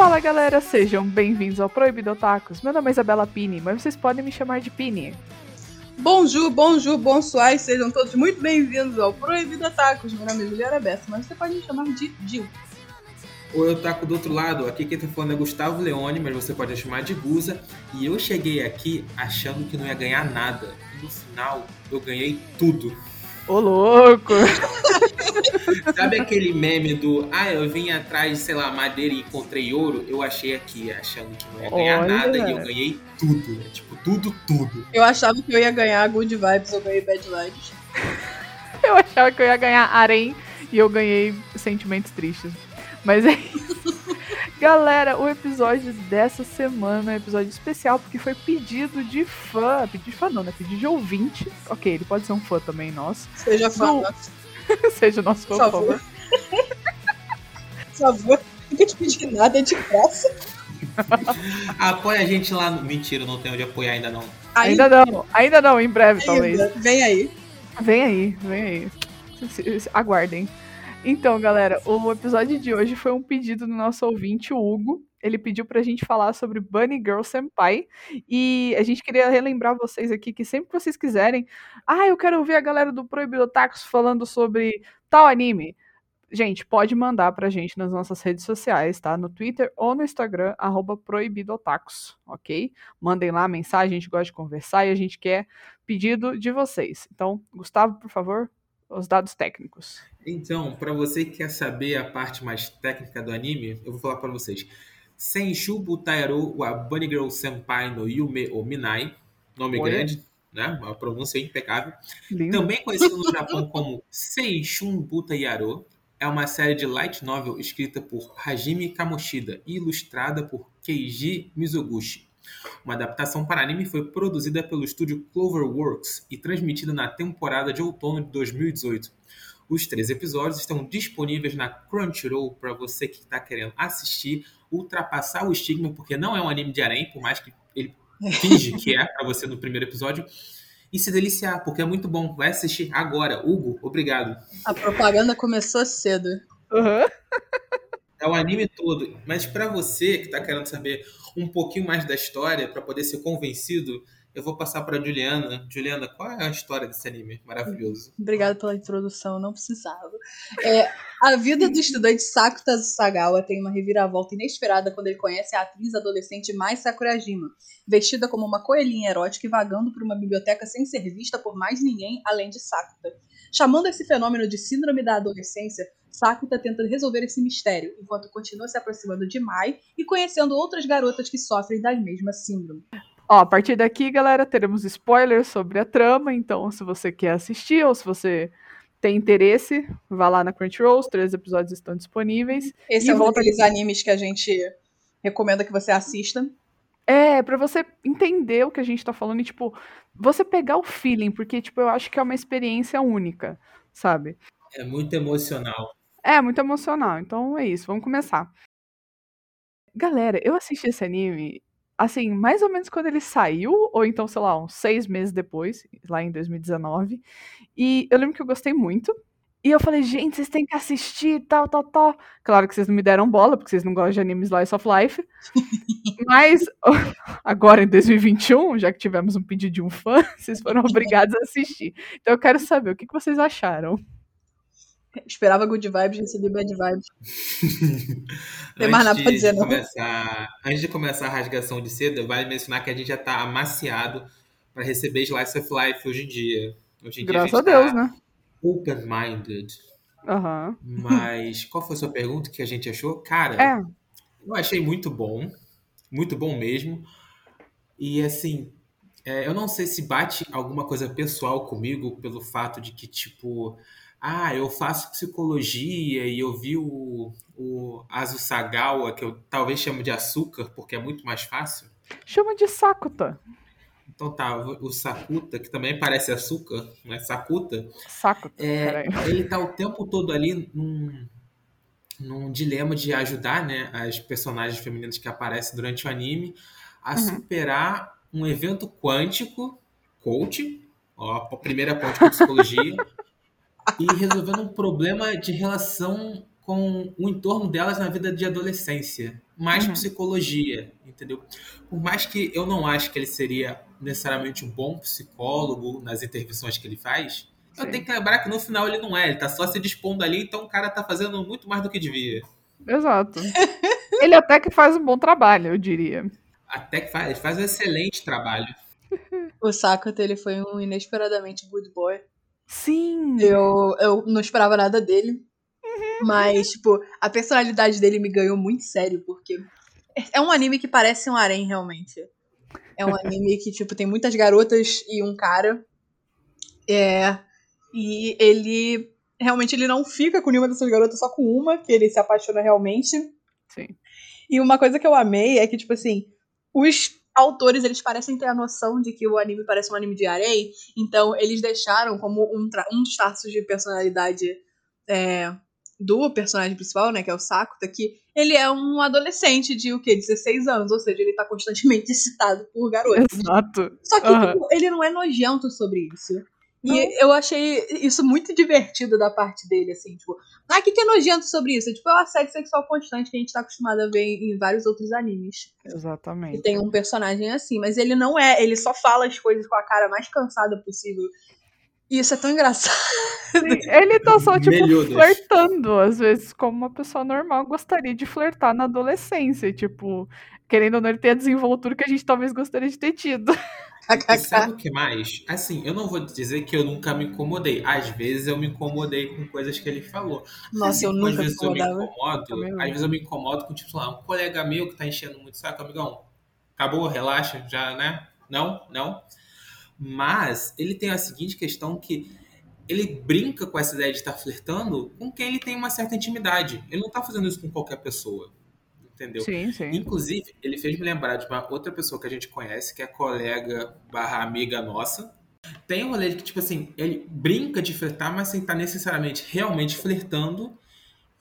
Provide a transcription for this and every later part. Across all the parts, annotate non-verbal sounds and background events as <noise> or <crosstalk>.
Fala galera, sejam bem-vindos ao Proibido Otakus. Meu nome é Isabela Pini, mas vocês podem me chamar de Pini. Bonjour, bonjour, bonsoir, sejam todos muito bem-vindos ao Proibido Atacos. Meu nome é Juliana Bessa, mas você pode me chamar de Gil. Oi, eu taco do outro lado. Aqui quem tá falando é Gustavo Leone, mas você pode me chamar de Guza. E eu cheguei aqui achando que não ia ganhar nada. E no final, eu ganhei tudo. Ô louco! <laughs> Sabe aquele meme do Ah, eu vim atrás, sei lá, madeira e encontrei ouro? Eu achei aqui, achando que não ia ganhar Olha. nada e eu ganhei tudo. né? Tipo, tudo, tudo. Eu achava que eu ia ganhar Good Vibes, eu ganhei Bad Vibes. <laughs> Eu achava que eu ia ganhar Arém e eu ganhei sentimentos tristes. Mas é isso. <laughs> Galera, o episódio dessa semana é um episódio especial porque foi pedido de fã. Pedido de fã não, né? Pedido de ouvinte. Ok, ele pode ser um fã também nosso. Seja fã, nosso, <laughs> Seja nosso fã, por favor. favor. Por favor, que te pedir nada, é de graça. <laughs> Apoia a gente lá no. Mentira, não tem onde apoiar ainda não. Ainda não, ainda não, em breve talvez. ainda. Vem aí. Vem aí, vem aí. Aguardem. Então, galera, o episódio de hoje foi um pedido do nosso ouvinte, o Hugo. Ele pediu pra gente falar sobre Bunny Girl Senpai. E a gente queria relembrar vocês aqui que sempre que vocês quiserem. Ah, eu quero ouvir a galera do Proibido Otakus falando sobre tal anime. Gente, pode mandar pra gente nas nossas redes sociais, tá? No Twitter ou no Instagram, arroba proibidotacos, ok? Mandem lá a mensagem, a gente gosta de conversar e a gente quer pedido de vocês. Então, Gustavo, por favor, os dados técnicos. Então, pra você que quer saber a parte mais técnica do anime, eu vou falar pra vocês. Senshu Butaero wa Bunny Girl Senpai no Yume o Minai. Nome Olha. grande, né? Uma pronúncia impecável. Lindo. Também conhecido no Japão como Seishun Butayaro, é uma série de light novel escrita por Hajime Kamoshida e ilustrada por Keiji Mizoguchi. Uma adaptação para anime foi produzida pelo estúdio Cloverworks e transmitida na temporada de outono de 2018. Os três episódios estão disponíveis na Crunchyroll para você que está querendo assistir, ultrapassar o estigma, porque não é um anime de harém, por mais que ele <laughs> finge que é para você no primeiro episódio, e se deliciar, porque é muito bom. Vai assistir agora. Hugo, obrigado. A propaganda começou cedo. Aham. É o anime todo. Mas para você que está querendo saber um pouquinho mais da história, para poder ser convencido, eu vou passar para Juliana. Juliana, qual é a história desse anime maravilhoso? Obrigada pela introdução, não precisava. É, a vida do estudante Sakuta Sagawa tem uma reviravolta inesperada quando ele conhece a atriz adolescente Mai Sakurajima, vestida como uma coelhinha erótica e vagando por uma biblioteca sem ser vista por mais ninguém além de Sakuta. Chamando esse fenômeno de síndrome da adolescência, Sakuta tenta resolver esse mistério, enquanto continua se aproximando de Mai e conhecendo outras garotas que sofrem da mesma síndrome. Ó, a partir daqui, galera, teremos spoilers sobre a trama. Então, se você quer assistir ou se você tem interesse, vá lá na Crunchyroll. Os três episódios estão disponíveis. Esse E é um daqueles animes que a gente recomenda que você assista. É, pra você entender o que a gente tá falando e, tipo, você pegar o feeling, porque, tipo, eu acho que é uma experiência única, sabe? É muito emocional. É, muito emocional. Então é isso, vamos começar. Galera, eu assisti esse anime, assim, mais ou menos quando ele saiu, ou então, sei lá, uns seis meses depois, lá em 2019. E eu lembro que eu gostei muito. E eu falei, gente, vocês têm que assistir, tal, tal, tal. Claro que vocês não me deram bola, porque vocês não gostam de anime Slice of Life. <laughs> Mas <laughs> agora, em 2021, já que tivemos um pedido de um fã, <laughs> vocês foram obrigados a assistir. Então eu quero saber o que que vocês acharam. Esperava good vibes, recebi bad vibes. Tem mais nada pra dizer, não. Começar, antes de começar a rasgação de seda, vale mencionar que a gente já está amaciado para receber Slice of Life hoje em dia. Hoje em Graças dia a a Deus, tá né? Open-minded. Aham. Mas qual foi a sua pergunta que a gente achou? Cara, É, eu achei muito bom. Muito bom mesmo. E assim, é, eu não sei se bate alguma coisa pessoal comigo pelo fato de que, tipo, ah, eu faço psicologia e eu vi o, o Azu Sagawa, que eu talvez chamo de açúcar, porque é muito mais fácil. chama de Sakuta. Então tá, o Sakuta, que também parece açúcar, né? Sakuta, Sakuta, é, ele tá o tempo todo ali num, num dilema de ajudar né, as personagens femininas que aparecem durante o anime a Uhum. superar um evento quântico, coach, ó, a primeira ponte com psicologia, <laughs> e resolvendo um problema de relação com o entorno delas na vida de adolescência. Mais Uhum. psicologia, entendeu? Por mais que eu não acho que ele seria necessariamente um bom psicólogo nas intervenções que ele faz, eu Sim. tenho que lembrar que no final ele não é, ele tá só se dispondo ali, então o cara tá fazendo muito mais do que devia. Exato. <laughs> Ele até que faz um bom trabalho, eu diria. Até que faz, ele faz um excelente trabalho. <laughs> O Sakata, ele foi um inesperadamente good boy. Sim. Eu, eu não esperava nada dele. Mas, tipo, a personalidade dele me ganhou muito sério, porque é um anime que parece um harém, realmente. É um anime que, tipo, tem muitas garotas e um cara. É. E ele. Realmente, ele não fica com nenhuma dessas garotas, só com uma, que ele se apaixona realmente. Sim. E uma coisa que eu amei é que, tipo assim, os autores, eles parecem ter a noção de que o anime parece um anime de harém, então eles deixaram como um, um dos traços de personalidade é, do personagem principal, né, que é o Sakuta, que ele é um adolescente de, o quê, 16 anos, ou seja, ele tá constantemente <laughs> excitado por garotas. Exato. Só que Aham. tipo, ele não é nojento sobre isso. E eu achei isso muito divertido da parte dele, assim, tipo, ah, o que, que é nojento sobre isso? É tipo, é uma assédio sexual constante que a gente tá acostumado a ver em vários outros animes. E Exatamente. tem um personagem assim, mas ele não é, ele só fala as coisas com a cara mais cansada possível. E isso é tão engraçado. Sim, <laughs> Ele tá só, tipo, Melhudas. flertando, às vezes, como uma pessoa normal gostaria de flertar na adolescência. Tipo, querendo ou não, ele tem a desenvoltura que a gente talvez gostaria de ter tido. <laughs> E sabe o que mais? Assim, eu não vou dizer que eu nunca me incomodei. Às vezes eu me incomodei com coisas que ele falou. Nossa, Assim eu como às nunca me vezes eu me incomodo, às vezes eu me incomodo com, tipo, lá, um colega meu que tá enchendo muito saco, amigão. Acabou, relaxa, já, né? Não, não. Mas ele tem a seguinte questão que ele brinca com essa ideia de estar flertando com quem ele tem uma certa intimidade. Ele não tá fazendo isso com qualquer pessoa. Entendeu? Sim, sim. Inclusive, ele fez me lembrar de uma outra pessoa que a gente conhece, que é colega barra amiga nossa. Tem um rolê que, tipo assim, ele brinca de flertar, mas sem estar necessariamente realmente flertando.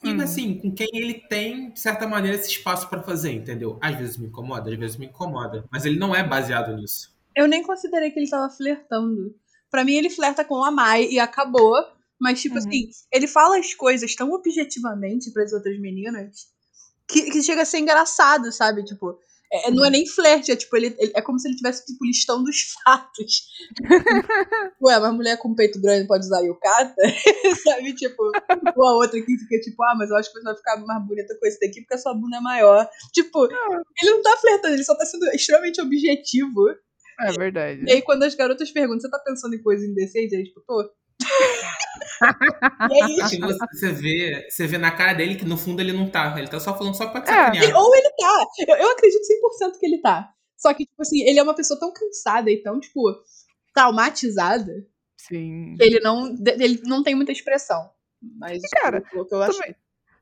E, Hum. assim, com quem ele tem, de certa maneira, esse espaço pra fazer, entendeu? Às vezes me incomoda, às vezes me incomoda. Mas ele não é baseado nisso. Eu nem considerei que ele tava flertando. Pra mim, ele flerta com a Mai e acabou. Mas, tipo Uhum. assim, ele fala as coisas tão objetivamente pras outras meninas que, que chega a ser engraçado, sabe? Tipo, é- não é nem flerte, é tipo, ele, ele- é como se ele tivesse, tipo, listando os fatos. <laughs> Ué, mas mulher com peito grande pode usar yukata? <laughs> sabe? Tipo, ou a outra que fica tipo, ah, mas eu acho que você vai ficar mais bonita com esse daqui porque a sua bunda é maior. Tipo, ele não tá flertando, ele só tá sendo extremamente objetivo. É verdade. E aí, quando as garotas perguntam, você tá pensando em coisa indecente? Aí, tipo, tô. <laughs> e aí, Assim, você- você vê, você vê na cara dele que no fundo ele não tá. Ele tá só falando só pra te É. ele- ou ele tá. Eu, eu acredito 100% que ele tá. Só que, tipo assim, ele é uma pessoa tão cansada e tão, tipo, traumatizada Sim. que ele não, ele não tem muita expressão. Mas, cara, tipo, o que eu acho. Também,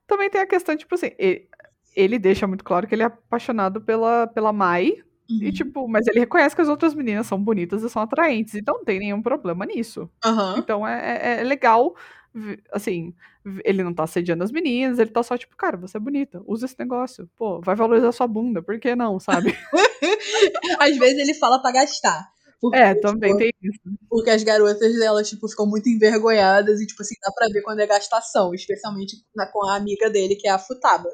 também tem a questão, tipo assim, ele, ele deixa muito claro que ele é apaixonado pela, pela Mai. E, Uhum. tipo, mas ele reconhece que as outras meninas são bonitas e são atraentes. Então não tem nenhum problema nisso. Aham. Então é, é- é legal, assim, ele não tá assediando as meninas, ele tá só tipo, cara, você é bonita, usa esse negócio. Pô, vai valorizar sua bunda, por que não, sabe? <laughs> Às vezes ele fala pra gastar. Porque, É, também tipo, tem isso. Porque as garotas delas, tipo, ficam muito envergonhadas e, tipo assim, dá pra ver quando é gastação. Especialmente na- com a amiga dele, que é a Futaba.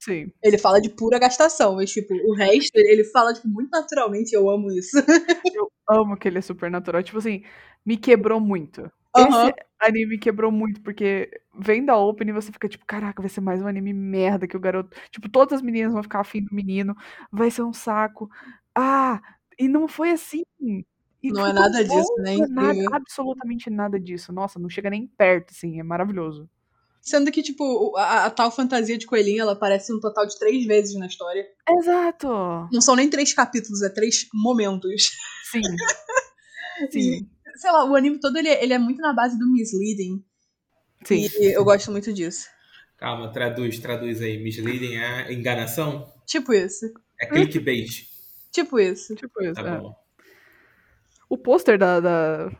Sim. Ele fala de pura gastação, mas, tipo, o resto, ele fala, tipo, muito naturalmente. Eu amo isso. <laughs> Eu amo que ele é super natural. Tipo assim, me quebrou muito. Aham. Esse anime me quebrou muito, porque vendo a opening você fica tipo, caraca, vai ser mais um anime merda que o garoto. Tipo, todas as meninas vão ficar afim do menino, vai ser um saco. Ah, e não foi assim. E Não é ficou nada bom, disso, né? não é nada, Incrível. absolutamente nada disso. Nossa, não chega nem perto, assim, é maravilhoso. Sendo que, tipo, a, a tal fantasia de coelhinho, ela aparece um total de três vezes na história. Exato! Não são nem três capítulos, é três momentos. Sim. <laughs> Sim, Sei lá, o anime todo, ele, ele é muito na base do misleading. sim. E eu gosto muito disso. Calma, traduz, traduz aí. Misleading é enganação? Tipo isso. É clickbait. Tipo isso. Tipo isso. Tá é. bom. O pôster da, da-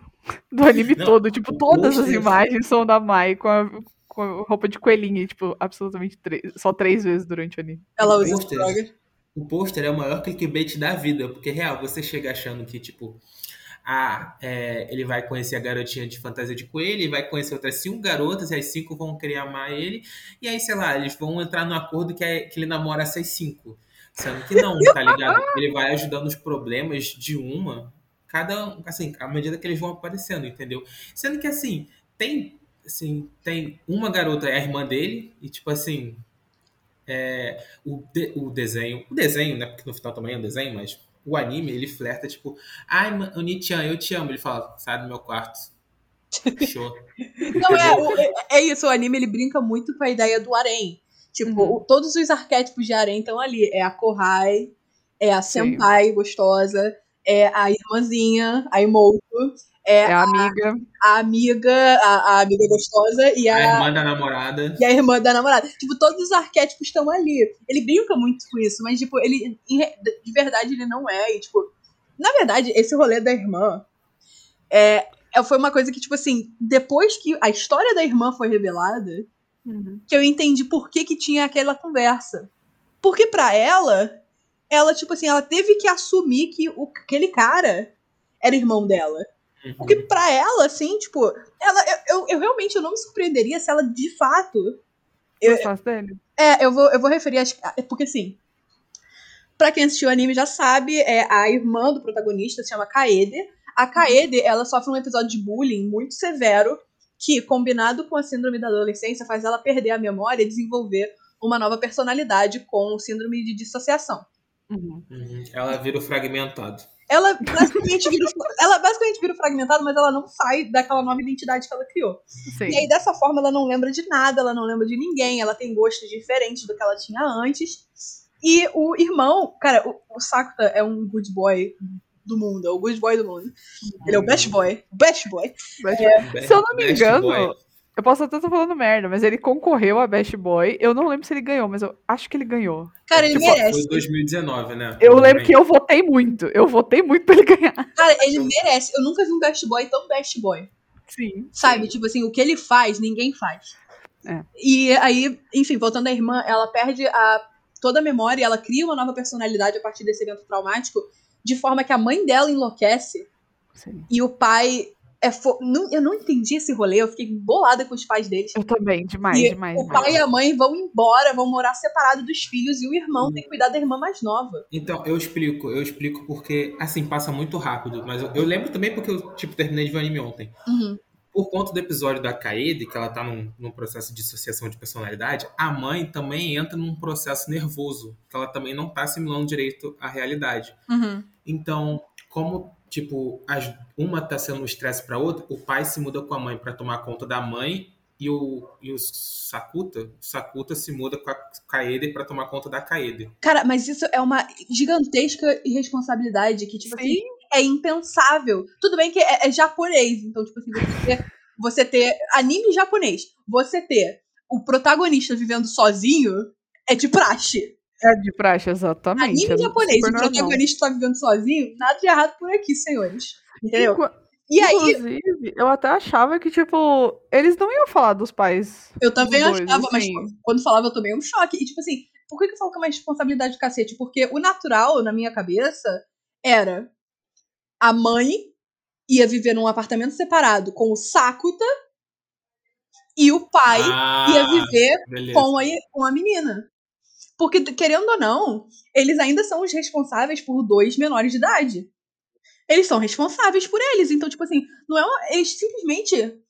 do anime Não, todo, tipo, todas as imagens são da Mai com a, com roupa de coelhinha, tipo, absolutamente três, só três vezes durante o anime. Ela usa drogas. o pôster é o maior clickbait da vida, porque real, você chega achando que, tipo, ah, é, ele vai conhecer a garotinha de fantasia de coelho, e vai conhecer outras cinco garotas, e as cinco vão querer amar ele, e aí, sei lá, eles vão entrar no acordo que, é, que ele namora essas cinco. Sendo que não, tá ligado? <laughs> Ele vai ajudando os problemas de uma, cada, assim, à medida que eles vão aparecendo, entendeu? Sendo que, assim, tem, assim, tem uma garota, é a irmã dele, e tipo assim, é, o, de, o desenho, o desenho, né, porque no final também é um desenho, mas o anime, ele flerta, tipo, ai, Oni-chan, eu te amo. Ele fala, sai do meu quarto. Show. <laughs> Não, é, o- é, é isso, o anime ele brinca muito com a ideia do harém. Tipo, Uhum. todos os arquétipos de harém estão ali. É a Kohai, é a Sim. senpai gostosa, é a irmãzinha, a Imoto, é, É a amiga. a amiga, a, a amiga gostosa e A a, irmã da namorada. e a irmã da namorada. Tipo, todos os arquétipos estão ali. Ele brinca muito com isso, mas, tipo, ele, de verdade, ele não é. E, tipo, na verdade, esse rolê da irmã é, é- foi uma coisa que, tipo assim, depois que a história da irmã foi revelada, que eu entendi por que, que tinha aquela conversa. Porque pra ela, ela, tipo assim, ela teve que assumir que o, aquele cara era irmão dela. Uhum. Porque pra ela, assim, tipo, ela, eu, eu, eu realmente eu não me surpreenderia se ela de fato. Eu- dele? É, eu vou, eu vou referir as. Porque assim. Pra quem assistiu o anime já sabe, é a irmã do protagonista se chama Kaede. A Kaede, ela sofre um episódio de bullying muito severo, que, combinado com a síndrome da adolescência, faz ela perder a memória e desenvolver uma nova personalidade com o síndrome de dissociação. Uhum. Uhum. Ela vira o fragmentado. Ela basicamente vira, o- ela basicamente vira o fragmentado, mas ela não sai daquela nova identidade que ela criou. Sim. E aí, dessa forma, ela não lembra de nada, ela não lembra de ninguém, ela tem gostos diferentes do que ela tinha antes. E o irmão, cara, o, o Sakuta é um good boy do mundo, é o good boy do mundo. Ele é o best boy, best boy. Mas, É. Se eu não me Best engano, boy. Eu posso até estar falando merda, mas ele concorreu a Best Boy. Eu não lembro se ele ganhou, mas eu acho que ele ganhou. Cara, ele Tipo, merece. Foi 2019, né? Eu lembro que eu votei muito. Eu votei muito pra ele ganhar. Cara, ele merece. Eu nunca vi um best boy tão best boy. Sim. Sabe? Tipo assim, o que ele faz, ninguém faz. É. E aí, enfim, voltando à irmã, ela perde a, toda a memória, ela cria uma nova personalidade a partir desse evento traumático, de forma que a mãe dela enlouquece Sim. e o pai é fo... não, eu não entendi esse rolê, eu fiquei bolada com os pais deles. Eu também, demais, e demais. o demais. pai e a mãe vão embora, vão morar separados dos filhos e o irmão tem que cuidar da irmã mais nova. Então, eu explico, eu explico porque, assim, passa muito rápido, mas eu, eu lembro também porque eu, tipo, terminei de ver o anime ontem. Uhum. Por conta do episódio da Kaede, que ela tá num, num processo de dissociação de personalidade, a mãe também entra num processo nervoso, que ela também não tá assimilando direito à realidade. Uhum. Então, como, tipo, as, uma tá sendo um estresse pra outra, o pai se muda com a mãe pra tomar conta da mãe e o, e o Sakuta, o Sakuta se muda com a Kaede pra tomar conta da Kaede. Cara, mas isso é uma gigantesca irresponsabilidade que, tipo assim, é impensável. Tudo bem que é, é japonês, então, tipo assim, você ter, você ter anime japonês, você ter o protagonista vivendo sozinho é de praxe. É de praxe, exatamente. Anime é japonês, o protagonista tá vivendo sozinho, nada de errado por aqui, senhores. Entendeu? E aí, Inclusive, eu até achava que, tipo, eles não iam falar dos pais. eu também dois, achava, mas assim. quando falava eu tomei um choque. E, tipo assim, por que, que eu falo que é uma responsabilidade do cacete? Porque o natural, na minha cabeça, era a mãe ia viver num apartamento separado com o Sakuta e o pai Ah, ia viver beleza. com a, com a menina. Porque, querendo ou não, eles ainda são os responsáveis por dois menores de idade. Eles são responsáveis por eles. Então, tipo assim, não é uma, eles simplesmente.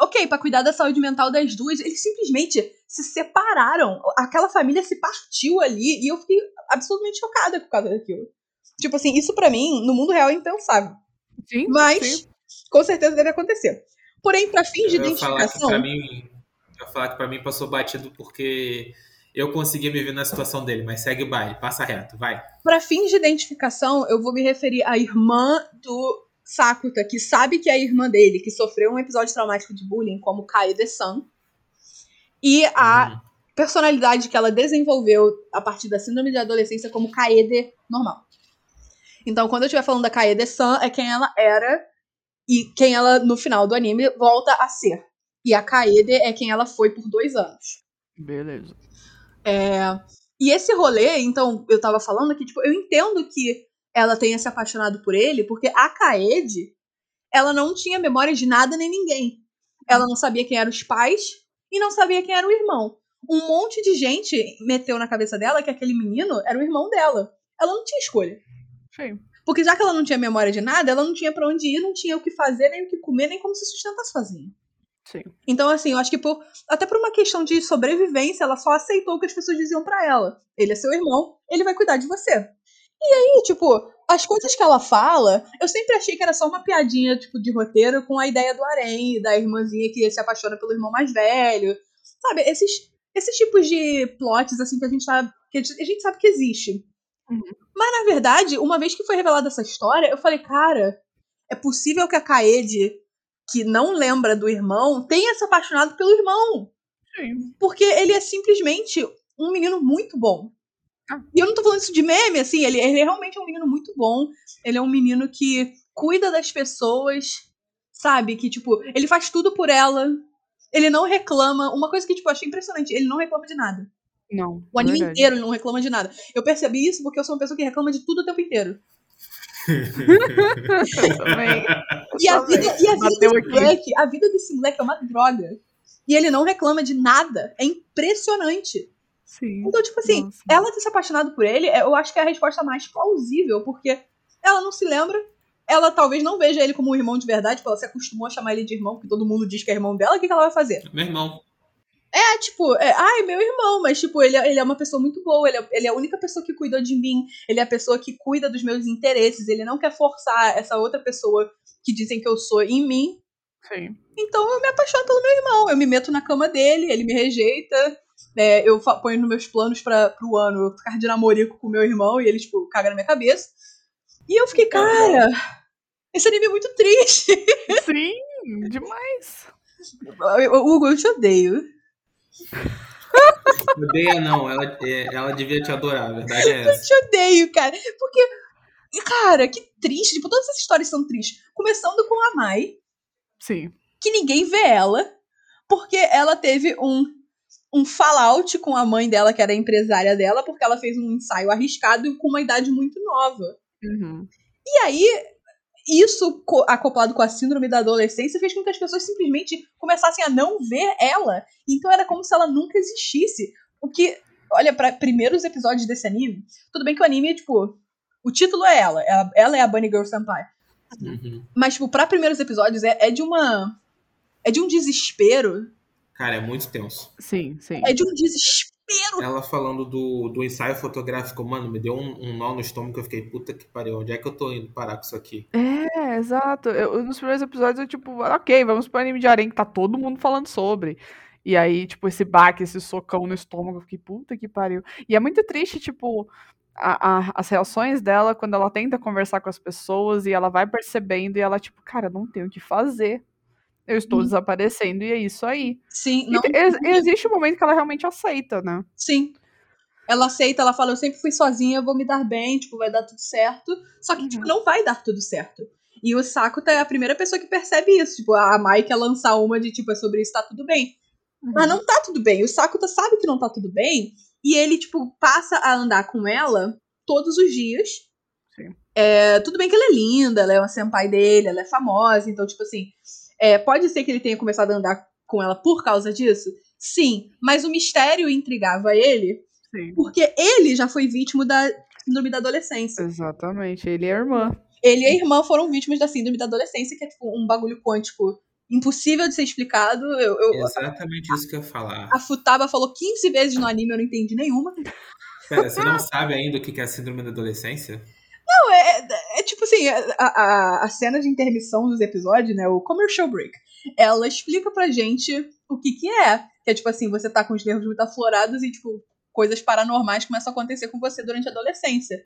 Ok, pra cuidar da saúde mental das duas, eles simplesmente se separaram. Aquela família se partiu ali e eu fiquei absolutamente chocada por causa daquilo. Tipo assim, isso pra mim, no mundo real, é impensável. Sim, Mas, sim. com certeza deve acontecer. Porém, pra fins de Eu ia falar que identificação. pra mim, eu falar que pra mim passou batido porque eu conseguia me ver na situação dele, mas segue o baile, passa reto, vai. Para fins de identificação, eu vou me referir à irmã do Sakuta, que sabe que é a irmã dele, que sofreu um episódio traumático de bullying, como Kaede-san. E a Hum. personalidade que ela desenvolveu a partir da síndrome de adolescência como Kaede normal. Então, quando eu estiver falando da Kaede-san, é quem ela era e quem ela, no final do anime, volta a ser. E a Kaede é quem ela foi por dois anos. Beleza. É, E esse rolê, então, eu tava falando que, tipo, eu entendo que ela tenha se apaixonado por ele, porque a Kaede, ela não tinha memória de nada nem ninguém. Ela não sabia quem eram os pais e não sabia quem era o irmão. Um monte de gente meteu na cabeça dela que aquele menino era o irmão dela. Ela não tinha escolha. Sim. Porque já que ela não tinha memória de nada, ela não tinha pra onde ir, não tinha o que fazer, nem o que comer, nem como se sustentar sozinha. Sim. Então, assim, eu acho que por, até por uma questão de sobrevivência, ela só aceitou o que as pessoas diziam pra ela. Ele é seu irmão, ele vai cuidar de você. E aí, tipo, as coisas que ela fala, eu sempre achei que era só uma piadinha, tipo, de roteiro com a ideia do Arém, da irmãzinha que se apaixona pelo irmão mais velho. Sabe, esses, esses tipos de plots, assim, que a gente sabe que, a gente sabe que existe. Uhum. Mas, na verdade, uma vez que foi revelada essa história, eu falei, cara, é possível que a Kaede, que não lembra do irmão, tenha se apaixonado pelo irmão. Sim. Porque ele é simplesmente um menino muito bom. Ah. E eu não tô falando isso de meme, assim, ele, ele realmente é um menino muito bom. Ele é um menino que cuida das pessoas, sabe? Que, tipo, ele faz tudo por ela. Ele não reclama. Uma coisa que, tipo, eu achei impressionante, ele não reclama de nada. Não. O anime verdade. inteiro ele não reclama de nada. Eu percebi isso porque eu sou uma pessoa que reclama de tudo o tempo inteiro. <laughs> E a vida, e a vida Bateu desse aqui. moleque, a vida desse moleque é uma droga. E ele não reclama de nada. É impressionante. Sim. Então, tipo assim, Nossa. ela ter se apaixonado por ele, é- eu acho que é a resposta mais plausível, porque ela não se lembra, ela talvez não veja ele como um irmão de verdade, porque ela se acostumou a chamar ele de irmão, porque todo mundo diz que é irmão dela, o que, que ela vai fazer? Meu irmão. É, tipo, é, ai, meu irmão, mas, tipo, ele, é- ele é uma pessoa muito boa, ele é, ele é a única pessoa que cuidou de mim, ele é a pessoa que cuida dos meus interesses, ele não quer forçar essa outra pessoa que dizem que eu sou em mim, Sim. então eu me apaixono pelo meu irmão. Eu me meto na cama dele, ele me rejeita. é, eu ponho nos meus planos para pro ano eu ficar de namorico com meu irmão e ele, tipo, caga na minha cabeça. E eu fiquei, cara, esse anime é muito triste. Sim, demais. <laughs> Hugo, eu te odeio. Odeia não, ela, é, ela devia te adorar, a verdade é <laughs> Eu essa. te odeio, cara. Porque, cara, que triste. Tipo, todas essas histórias são tristes. Começando com a Mai, Sim. que ninguém vê ela, porque ela teve um, um fallout com a mãe dela, que era a empresária dela, porque ela fez um ensaio arriscado com uma idade muito nova. Uhum. E aí, isso co- acoplado com a síndrome da adolescência fez com que as pessoas simplesmente começassem a não ver ela. Então era como se ela nunca existisse. O que, olha, para primeiros episódios desse anime, tudo bem que o anime, tipo, o título é ela, ela, ela é a Bunny Girl Senpai. Uhum. Mas, tipo, pra primeiros episódios é, é de uma. É de um desespero. Cara, é muito tenso. Sim, sim. É de um desespero. Ela falando do, do ensaio fotográfico, mano, me deu um, um nó no estômago eu fiquei, puta que pariu, onde é que eu tô indo parar com isso aqui? É, exato. Eu, nos primeiros episódios eu, tipo, ok, vamos pro anime de arém que tá todo mundo falando sobre. E aí, tipo, esse baque, esse socão no estômago, eu fiquei, puta que pariu. E é muito triste, tipo, a- a- as reações dela quando ela tenta conversar com as pessoas e ela vai percebendo e ela, tipo, cara, não tenho o que fazer. Eu estou Uhum. desaparecendo e é isso aí. Sim, E não. ex- existe um momento que ela realmente aceita, né? Sim. Ela aceita, ela fala, eu sempre fui sozinha, vou me dar bem, tipo, vai dar tudo certo. Só que, Uhum. tipo, não vai dar tudo certo. E o Sakuta é a primeira pessoa que percebe isso. Tipo, a Mai quer lançar uma de, tipo, é sobre isso, tá tudo bem. Mas não tá tudo bem. O Sakuta sabe que não tá tudo bem. E ele, tipo, passa a andar com ela todos os dias. Sim. É, tudo bem que ela é linda, ela é uma senpai dele, ela é famosa. Então, tipo assim, é, pode ser que ele tenha começado a andar com ela por causa disso? Sim. Mas o mistério intrigava ele Sim. porque ele já foi vítima da síndrome da adolescência. Exatamente. Ele é a irmã. Ele e a irmã foram vítimas da síndrome da adolescência, que é tipo um bagulho quântico impossível de ser explicado. Eu, eu- Exatamente isso que eu ia falar. a Futaba falou 15 vezes no anime, eu não entendi nenhuma. Pera, você não sabe ainda o que é a síndrome da adolescência? Não, é, é- assim, a, a, a cena de intermissão dos episódios, né, o commercial break, ela explica pra gente o que que é. Que é tipo assim, você tá com os nervos muito aflorados e, tipo, coisas paranormais começam a acontecer com você durante a adolescência.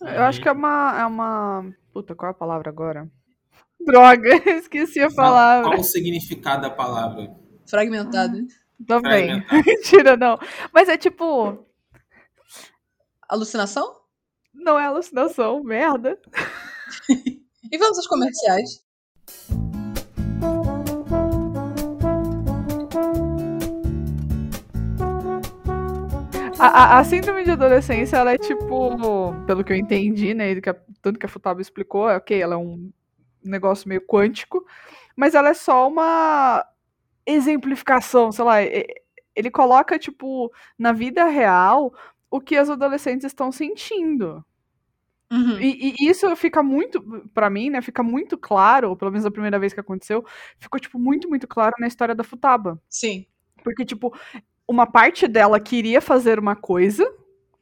Eu acho que é uma, é uma. Puta, qual é a palavra agora? Droga, <laughs> esqueci a palavra. Qual o significado da palavra? Fragmentado. Também. Fragmentar. <laughs> Mentira, não. Mas é tipo. Alucinação? Não é alucinação, merda. <laughs> <laughs> E vamos aos comerciais. A, a- a síndrome de adolescência, ela é tipo, pelo que eu entendi, né? que a- Tanto que a Futaba explicou, é ok, ela é um negócio meio quântico, mas ela é só uma exemplificação, sei lá. Ele coloca, tipo, na vida real o que as adolescentes estão sentindo. Uhum. E, e isso fica muito, pra mim, né? Fica muito claro, ou pelo menos a primeira vez que aconteceu, ficou, tipo, muito, muito claro na história da Futaba. Sim. Porque, tipo, uma parte dela queria fazer uma coisa,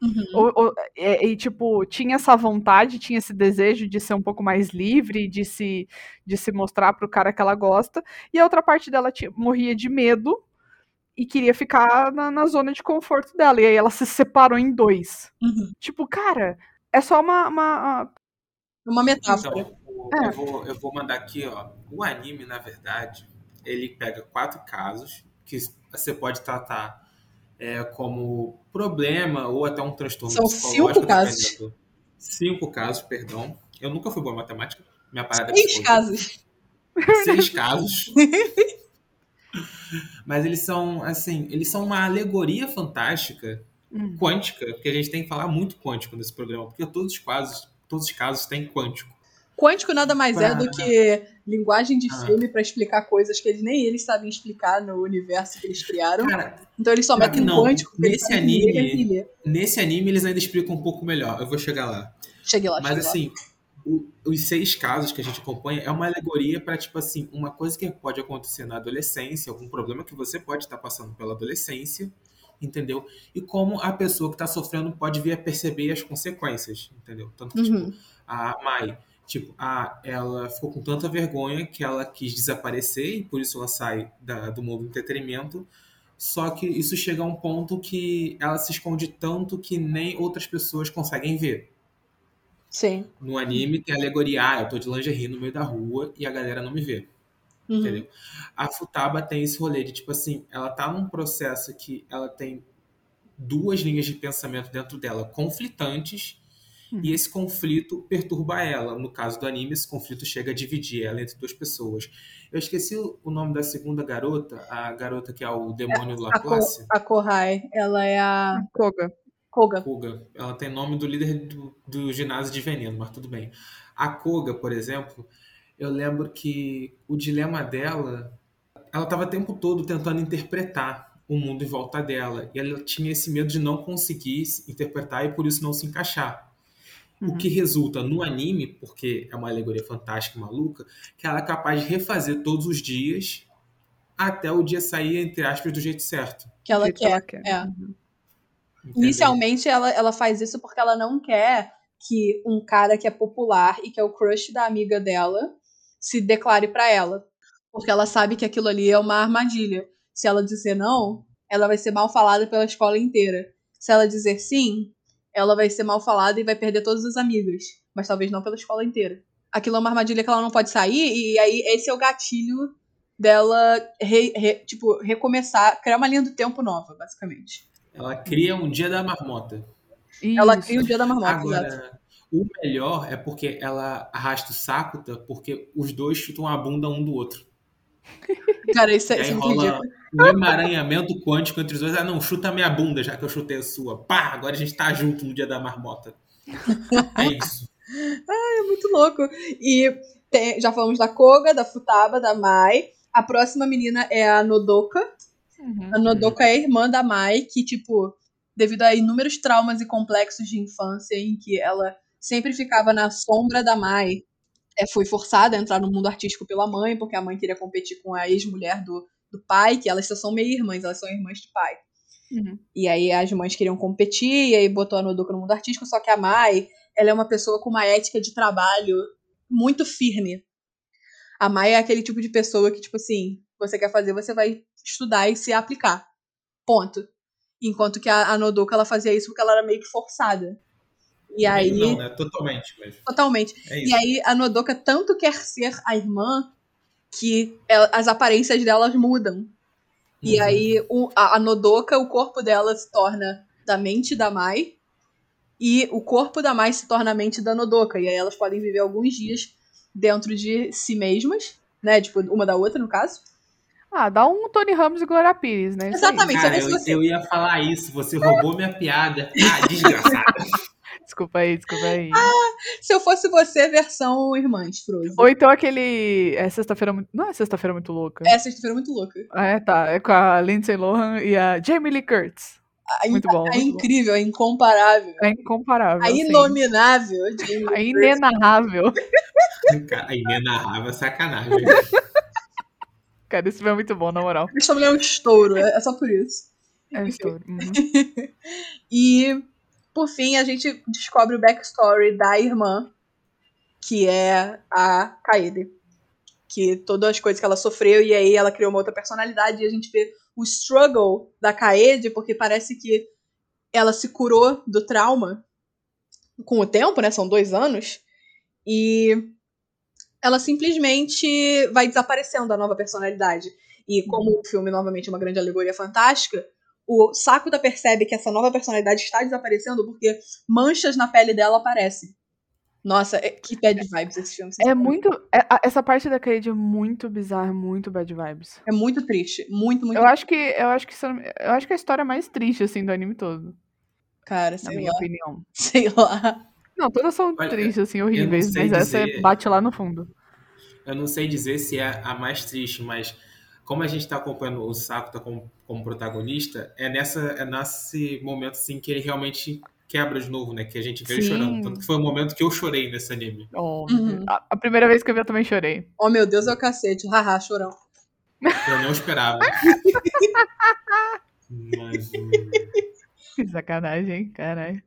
Uhum. ou- ou- é, e, tipo, tinha essa vontade, tinha esse desejo de ser um pouco mais livre, de se, de se mostrar pro cara que ela gosta, e a outra parte dela ti- morria de medo e queria ficar na, na zona de conforto dela. E aí ela se separou em dois. Uhum. Tipo, cara, é só uma. uma- Uma metáfora. Então, o- É. eu, vou, eu vou mandar aqui, ó. O anime, na verdade, ele pega quatro casos que você pode tratar é, como problema ou até um transtorno São psicológico. cinco casos. dependendo. Cinco casos, perdão. Eu nunca fui boa em matemática. Minha parada é Seis psicologia. casos. Seis <laughs> casos. <laughs> Mas eles são, assim, eles são uma alegoria fantástica Hum. quântica, porque a gente tem que falar muito quântico nesse programa, porque todos os casos, todos os casos têm quântico. Quântico nada mais é Pra- do que linguagem de Ah. filme pra explicar coisas que eles, nem eles sabem explicar no universo que eles criaram. Cara, Então eles só metem não. quântico Nesse anime- entender. nesse anime eles ainda explicam um pouco melhor. Eu vou chegar lá. Cheguei lá, Mas cheguei lá. assim, o- os seis casos que a gente acompanha é uma alegoria para tipo assim, uma coisa que pode acontecer na adolescência, algum problema que você pode estar passando pela adolescência, entendeu? E como a pessoa que está sofrendo pode vir a perceber as consequências, entendeu? Tanto que tipo, Uhum. a Mai, tipo, a, ela ficou com tanta vergonha que ela quis desaparecer e por isso ela sai da- do mundo do entretenimento. Só que isso chega a um ponto que ela se esconde tanto que nem outras pessoas conseguem ver. Sim. No anime tem alegoria, ah, eu tô de lingerie no meio da rua e a galera não me vê, Uhum. entendeu? A Futaba tem esse rolê de, tipo assim, ela tá num processo que ela tem duas linhas de pensamento dentro dela conflitantes Hum. e esse conflito perturba ela. No caso do anime, esse conflito chega a dividir ela entre duas pessoas. Eu esqueci o nome da segunda garota, a garota que é o demônio Ko Laplace. a Kohai, ela é a Koga. Koga. Koga. Ela tem nome do líder do, do ginásio de veneno, mas tudo bem. A Koga, por exemplo, eu lembro que o dilema dela, ela estava o tempo todo tentando interpretar o mundo em volta dela. E ela tinha esse medo de não conseguir se interpretar e por isso não se encaixar. O Uhum. que resulta no anime, porque é uma alegoria fantástica e maluca, que ela é capaz de refazer todos os dias até o dia sair, entre aspas, do jeito certo. Que ela quer. ela quer. É. Uhum. Inicialmente, ela, ela faz isso porque ela não quer que um cara que é popular e que é o crush da amiga dela se declare pra ela. Porque ela sabe que aquilo ali é uma armadilha. Se ela dizer não, ela vai ser mal falada pela escola inteira. Se ela dizer sim, ela vai ser mal falada e vai perder todas as amigas. Mas talvez não pela escola inteira. Aquilo é uma armadilha que ela não pode sair, e aí esse é o gatilho dela, re- re- tipo, recomeçar, criar uma linha do tempo nova, basicamente. Ela cria um dia da marmota. Ela Isso. cria o dia da marmota, exato. O melhor é porque ela arrasta o Sakuta, porque os dois chutam a bunda um do outro. <laughs> Cara, isso E é, aí isso é muito rola um emaranhamento quântico entre os dois. Ah, não, chuta a minha bunda, já que eu chutei a sua. Pá, agora a gente tá junto no dia da marmota. É isso. <laughs> É muito louco. E tem- já falamos da Koga, da Futaba, da Mai. A próxima menina é a Nodoka. Uhum. A Nodoka é a irmã da Mai, que, tipo, devido a inúmeros traumas e complexos de infância em que ela sempre ficava na sombra da Mai, é, foi forçada a entrar no mundo artístico pela mãe, porque a mãe queria competir com a ex-mulher do, do pai, que elas só são meio irmãs, elas são irmãs de pai. Uhum. E aí as mães queriam competir, e aí botou a Nodoka no mundo artístico, só que a Mai, ela é uma pessoa com uma ética de trabalho muito firme. A Mai é aquele tipo de pessoa que, tipo assim, você quer fazer, você vai estudar e se aplicar. Ponto. Enquanto que a, a Nodoka, ela fazia isso porque ela era meio que forçada. E aí... Não, né? Totalmente, mas Totalmente. é E aí a Nodoka tanto quer ser a irmã que ela- as aparências delas mudam. E Uhum. aí o- a, a Nodoka, o corpo dela se torna da mente da Mai. E o corpo da Mai se torna a mente da Nodoka. E aí elas podem viver alguns dias dentro de si mesmas, né? Tipo, uma da outra, no caso. Ah, dá um Tony Ramos e Glória Pires, né? Exatamente. Cara, eu, você- eu ia falar isso, você roubou minha piada. Ah, desgraçada. <laughs> Desculpa aí, desculpa aí. Se eu fosse você, versão Irmãs, Frozen. Ou então aquele. É sexta-feira muito. Não é sexta-feira muito louca. Essa sexta-feira é muito louca. Ah, é, tá. É com a Lindsay Lohan e a Jamie Lee Curtis. A, Muito bom. é muito bom. incrível, é incomparável. É incomparável. A assim. inominável. É inenarrável. Cara, a inenarrável é sacanagem. Cara, esse filme é muito bom, na moral. Essa mulher é um estouro, é é só por isso. É estouro. Uhum. <laughs> E, por fim, a gente descobre o backstory da irmã, que é a Kaede. Que todas as coisas que ela sofreu, e aí ela criou uma outra personalidade, e a gente vê o struggle da Kaede, porque parece que ela se curou do trauma com o tempo, né? São dois anos. E ela simplesmente vai desaparecendo da nova personalidade. E como o filme, novamente, é uma grande alegoria fantástica, o Sakura percebe que essa nova personalidade está desaparecendo porque manchas na pele dela aparecem. Nossa, é- que bad vibes esse filme. É muito. é- essa parte da Cade é muito bizarra, muito bad vibes. É muito triste. Muito, muito Eu acho que. Eu acho que, eu acho que é a história mais triste, assim, do anime todo. Cara, Na sei minha lá. opinião. <laughs> Sei lá. Não, todas são Olha, tristes, assim, horríveis, mas essa dizer- bate lá no fundo. Eu não sei dizer se é a mais triste, mas como a gente tá acompanhando o Sakuta como, como protagonista, é, nessa, é nesse momento assim que ele realmente quebra de novo, né? Que a gente vê ele Sim. chorando. Tanto que foi o momento que eu chorei nesse anime. Oh, Uhum. a, a primeira vez que eu vi, eu também chorei. Oh, meu Deus, é o cacete. Haha, chorão. Eu não esperava. Mas, Que sacanagem, hein? Caralho.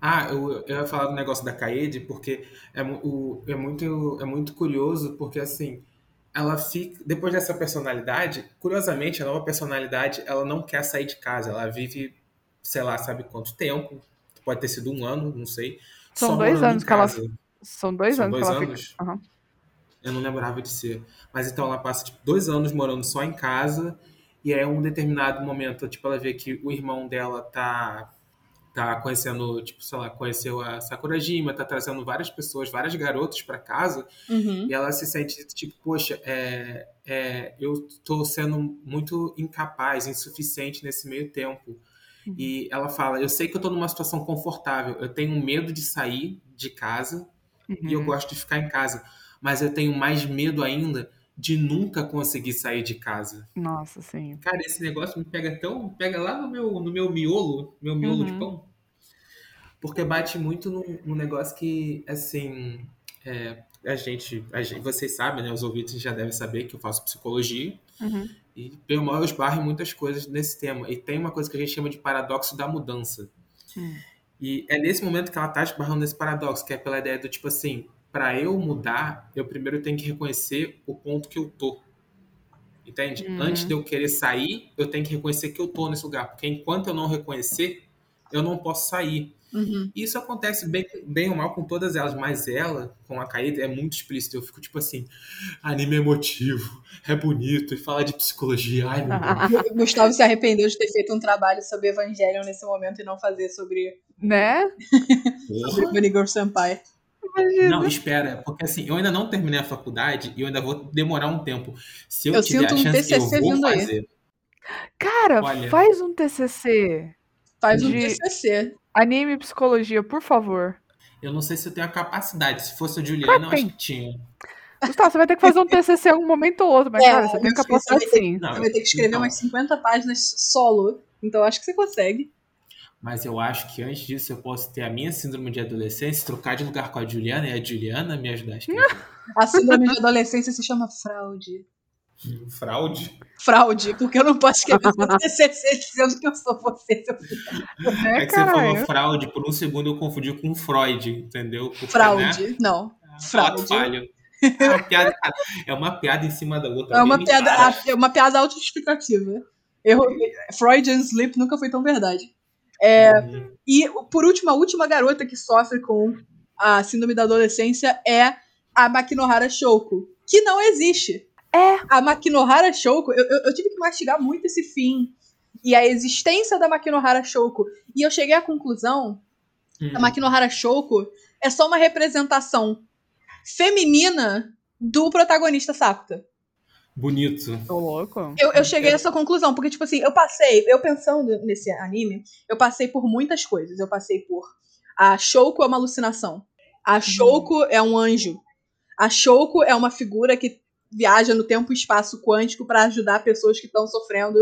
Ah, eu, eu ia falar do negócio da Kaede, porque é, o- é, muito, é muito curioso, porque assim, ela fica. Depois dessa personalidade, curiosamente, a nova personalidade, ela não quer sair de casa. Ela vive, sei lá, sabe quanto tempo? Pode ter sido um ano, não sei. São dois anos que ela-. São dois São anos dois que ela anos? fica. Aham. Eu não lembrava de ser. Mas então ela passa tipo, dois anos morando só em casa. E aí, um determinado momento, tipo, ela vê que o irmão dela tá, tá conhecendo, tipo, sei lá, conheceu a Sakurajima, tá trazendo várias pessoas, várias garotas pra casa. Uhum. E ela se sente tipo, poxa, é, é, eu tô sendo muito incapaz, insuficiente nesse meio tempo. Uhum. E ela fala, eu sei que eu tô numa situação confortável, eu tenho medo de sair de casa e eu Uhum. gosto de ficar em casa. Mas eu tenho mais medo ainda de nunca conseguir sair de casa. Nossa, sim. Cara, esse negócio me pega tão. Pega lá no meu, no meu miolo, meu miolo de Uhum. pão. Porque bate muito num, num negócio que, assim. é, a, gente, a gente. Vocês sabem, né? Os ouvintes já devem saber que eu faço psicologia. Uhum. E pelo eu esbarro em muitas coisas nesse tema. E tem uma coisa que a gente chama de paradoxo da mudança. Hum. E é nesse momento que ela tá esbarrando nesse paradoxo, que é pela ideia do tipo assim, para eu mudar, eu primeiro tenho que reconhecer o ponto que eu tô. Entende? Uhum. Antes de eu querer sair, eu tenho que reconhecer que eu tô nesse lugar. Porque enquanto eu não reconhecer, eu não posso sair. Uhum. E isso acontece bem, bem ou mal com todas elas, mas ela, com a Kaede, é muito explícito. Eu fico tipo assim, anime emotivo, é bonito, e fala de psicologia. Ai, meu Deus. O Gustavo se arrependeu de ter feito um trabalho sobre Evangelion nesse momento e não fazer sobre, Né? sobre Bunny Girl Senpai. Imagina. Não, espera, porque assim, eu ainda não terminei a faculdade e eu ainda vou demorar um tempo. Se eu, Eu tiver sinto a um chance, eu TCC vou vindo aí. fazer. Cara, Olha. faz um TCC. Faz um TCC. Anime psicologia, por favor. Eu não sei se eu tenho a capacidade. Se fosse o Juliano, Claro eu acho que tinha. Gustavo, você vai ter que fazer um TCC em algum momento ou outro, mas, É, cara, você tem capacidade você vai sim. Não, Você vai ter que escrever então, umas 50 páginas solo. Então acho que você consegue. Mas eu acho que antes disso eu posso ter a minha síndrome de adolescência, trocar de lugar com a Juliana e a Juliana me ajudar a escrever. A síndrome de adolescência se chama fraude. Fraude? Fraude, porque eu não posso escrever <laughs> seu TCC dizendo que eu sou você, seu filho. Né, É que você falou caralho? fraude, por um segundo eu confundi com Freud, entendeu? Porque, né, Fraude. Não. ato Fraude. falho. É uma, piada, é uma piada em cima da outra. É uma piada, é uma piada autoexplicativa. Erro, Freudian Sleep nunca foi tão verdade. É, Uhum. E, por último, a última garota que sofre com a síndrome da adolescência é a Makinohara Shouko, que não existe. É. A Makinohara Shouko, eu, eu, eu tive que mastigar muito esse fim e a existência da Makinohara Shouko. E eu cheguei à conclusão Hum. a Makinohara Shouko é só uma representação feminina do protagonista Sakuta. Bonito. Tô louco. Eu, eu cheguei a essa conclusão, porque, tipo assim, eu passei, eu pensando nesse anime, eu passei por muitas coisas. Eu passei por. A Shouko é uma alucinação. A Shouko é um anjo. A Shouko é uma figura que viaja no tempo e espaço quântico pra ajudar pessoas que estão sofrendo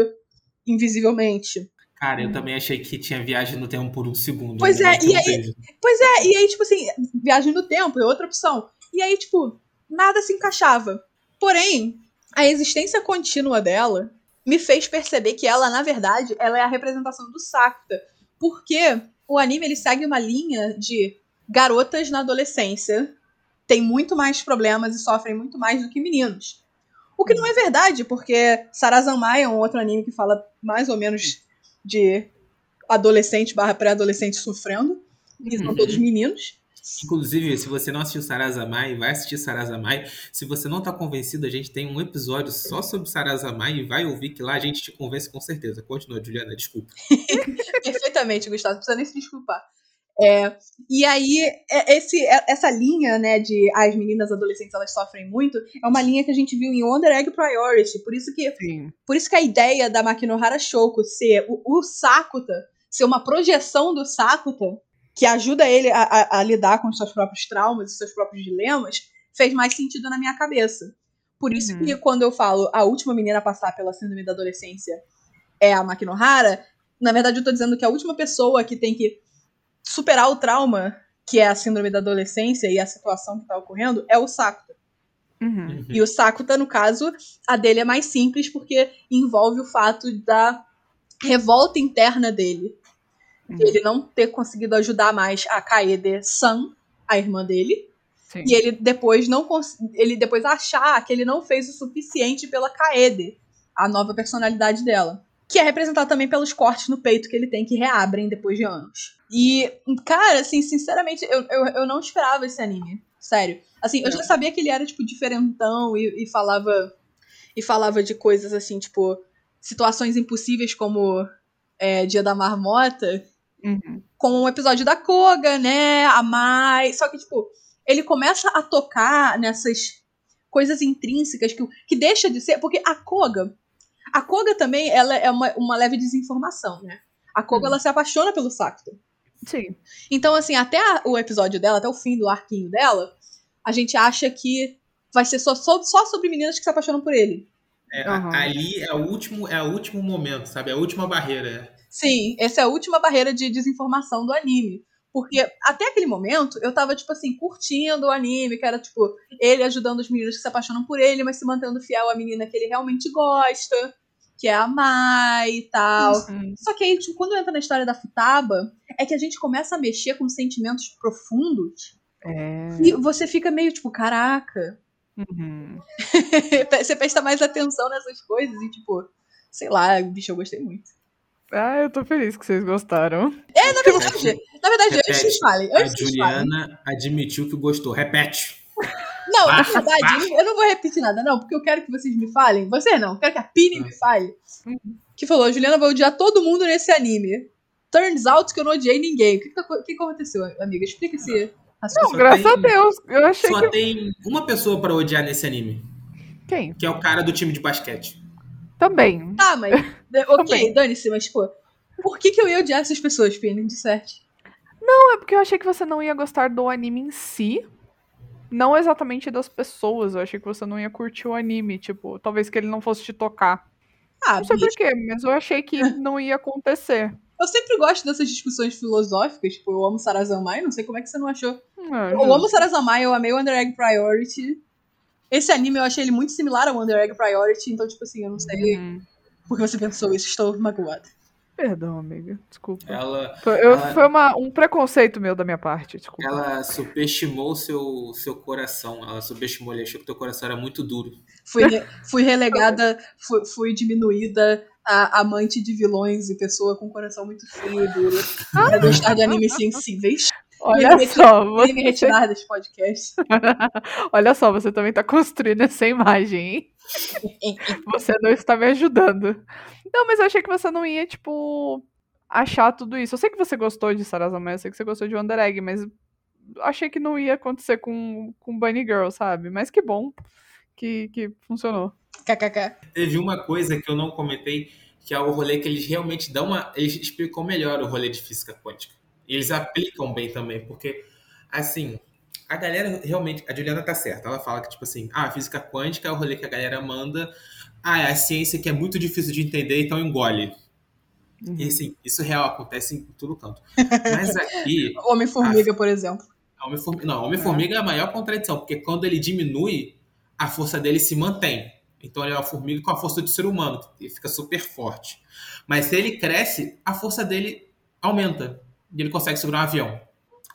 invisivelmente. Cara, eu também achei que tinha viagem no tempo por um segundo. Pois ainda é, e aí- teve. Pois é, e aí, tipo assim, viagem no tempo é outra opção. E aí, tipo, nada se encaixava. Porém, a existência contínua dela me fez perceber que ela, na verdade, ela é a representação do Sakuta. Porque o anime ele segue uma linha de garotas na adolescência têm muito mais problemas e sofrem muito mais do que meninos. O que não é verdade, porque Sarazanmai é um outro anime que fala mais ou menos de adolescente barra pré-adolescente sofrendo. E são Uhum. todos meninos. Inclusive, se você não assistiu Sarazamai, vai assistir Sarazamai. Se você não tá convencido, a gente tem um episódio só sobre Sarazamai e vai ouvir que lá a gente te convence com certeza. Continua, Juliana, desculpa. <laughs> Perfeitamente, Gustavo, não precisa nem se desculpar. É, e aí, é- esse, é- essa linha, né, de as meninas adolescentes elas sofrem muito, é uma linha que a gente viu em Wonder Egg Priority. Por isso que, Sim. por isso que a ideia da Makinohara Shouko ser o, o Sakuta, ser uma projeção do Sakuta, que ajuda ele a, a- a lidar com os seus próprios traumas e seus próprios dilemas, fez mais sentido na minha cabeça. Por isso Uhum. que quando eu falo a última menina a passar pela síndrome da adolescência é a Makinohara, na verdade eu tô dizendo que a última pessoa que tem que superar o trauma, que é a síndrome da adolescência e a situação que tá ocorrendo, é o Sakuta. Uhum. E o Sakuta, no caso, a dele é mais simples porque envolve o fato da revolta interna dele. Uhum. Ele não ter conseguido ajudar mais a Kaede-san, a irmã dele, Sim. e ele depois não ele depois achar que ele não fez o suficiente pela Kaede, a nova personalidade dela. Que é representada também pelos cortes no peito que ele tem que reabrem depois de anos. E, cara, assim, sinceramente, eu, eu, eu não esperava esse anime. Sério. Assim, eu já sabia que ele era, tipo, diferentão e, e falava. E falava de coisas assim, tipo, situações impossíveis como é, Dia da Marmota, Uhum. com o episódio da Koga, né? A Mai. Só que, tipo, ele começa a tocar nessas coisas intrínsecas que, que deixa de ser. Porque a Koga. A Koga também ela é uma, uma leve desinformação, né? A Koga Hum. ela se apaixona pelo Sakuta. Sim. Então, assim, até a- o episódio dela, até o fim do arquinho dela, a gente acha que vai ser só, só, só sobre meninas que se apaixonam por ele. É, Aham. Ali é o último, é o último momento, sabe? É a última barreira. Sim, essa é a última barreira de desinformação do anime. Porque até aquele momento eu tava, tipo assim, curtindo o anime, que era, tipo, ele ajudando os meninos que se apaixonam por ele, mas se mantendo fiel à menina que ele realmente gosta, que é a Mai e tal. Uhum. Só que aí, tipo, quando entra na história da Futaba, é que a gente começa a mexer com sentimentos profundos É. e você fica meio, tipo, caraca. Uhum. <laughs> você presta mais atenção nessas coisas e, tipo, sei lá, bicho, eu gostei muito. Ah, eu tô feliz que vocês gostaram. É, na verdade, na verdade, antes que vocês Repete. falem, A antes vocês falem. Juliana admitiu que gostou. Repete. Não, na verdade, eu não- não vou repetir nada, não, porque eu quero que vocês me falem. Você não, eu quero que a Pini me fale. Que falou, a Juliana vai odiar todo mundo nesse anime. Turns out que eu não odiei ninguém. O que, que, que aconteceu, amiga? Explica esse raciocínio. Só Graças tem- a Deus. Eu achei Só que. tem uma pessoa pra odiar nesse anime, Quem? que é o cara do time de basquete. Também. Tá, mas. <laughs> Ok, dane-se, mas, pô. Por que, que eu ia odiar essas pessoas, Pini? De certo. Não, é porque eu achei que você não ia gostar do anime em si. Não exatamente das pessoas. Eu achei que você não ia curtir o anime. Tipo, talvez que ele não fosse te tocar. Ah, Não sei bicho, porquê, mas eu achei que <laughs> não ia acontecer. eu sempre gosto dessas discussões filosóficas. Tipo, eu amo Sarazamai, não sei como é que você não achou. Ah, Eu amo Sarazamai, eu amei Wonder Egg Priority. Esse anime eu achei ele muito similar ao Wonder Egg Priority, então, tipo assim, eu não sei Hum, por que você pensou isso, estou magoada. Perdão, amiga. Desculpa. Ela, Foi, eu- ela- foi uma- um preconceito meu da minha parte. Desculpa. ela subestimou seu, seu coração. Ela subestimou, ela achou que teu coração era muito duro. Fui, fui relegada, fui, fui diminuída a amante de vilões e pessoa com coração muito frio e duro. Pra gostar de animes sensíveis. Olha me só, Vem me você, retirar desse podcast. <laughs> olha só, você também tá construindo essa imagem, hein? Você não está me ajudando. Não, mas eu achei que você não ia, tipo, achar tudo isso. Eu sei que você gostou de Sarazama, eu sei que você gostou de Wonder Egg, mas achei que não ia acontecer com, com Bunny Girl, sabe? Mas que bom que, que funcionou. KKK. Teve uma coisa que eu não comentei, que é o rolê que eles realmente dão uma. Eles explicam melhor o rolê de física quântica. E eles aplicam bem também, porque, assim, a galera realmente. A Juliana tá certa. Ela fala que, tipo assim, ah, física quântica é o rolê que a galera manda. Ah, é a ciência que é muito difícil de entender, então engole. Uhum. E assim, isso real acontece em todo canto. <laughs> Mas aqui. Homem-Formiga, por exemplo. Homem-Formiga, não, Homem-Formiga é a maior contradição, porque quando ele diminui, a força dele se mantém. Então ele é uma formiga com a força do ser humano, e fica super forte. Mas se ele cresce, a força dele aumenta. E ele consegue segurar um avião.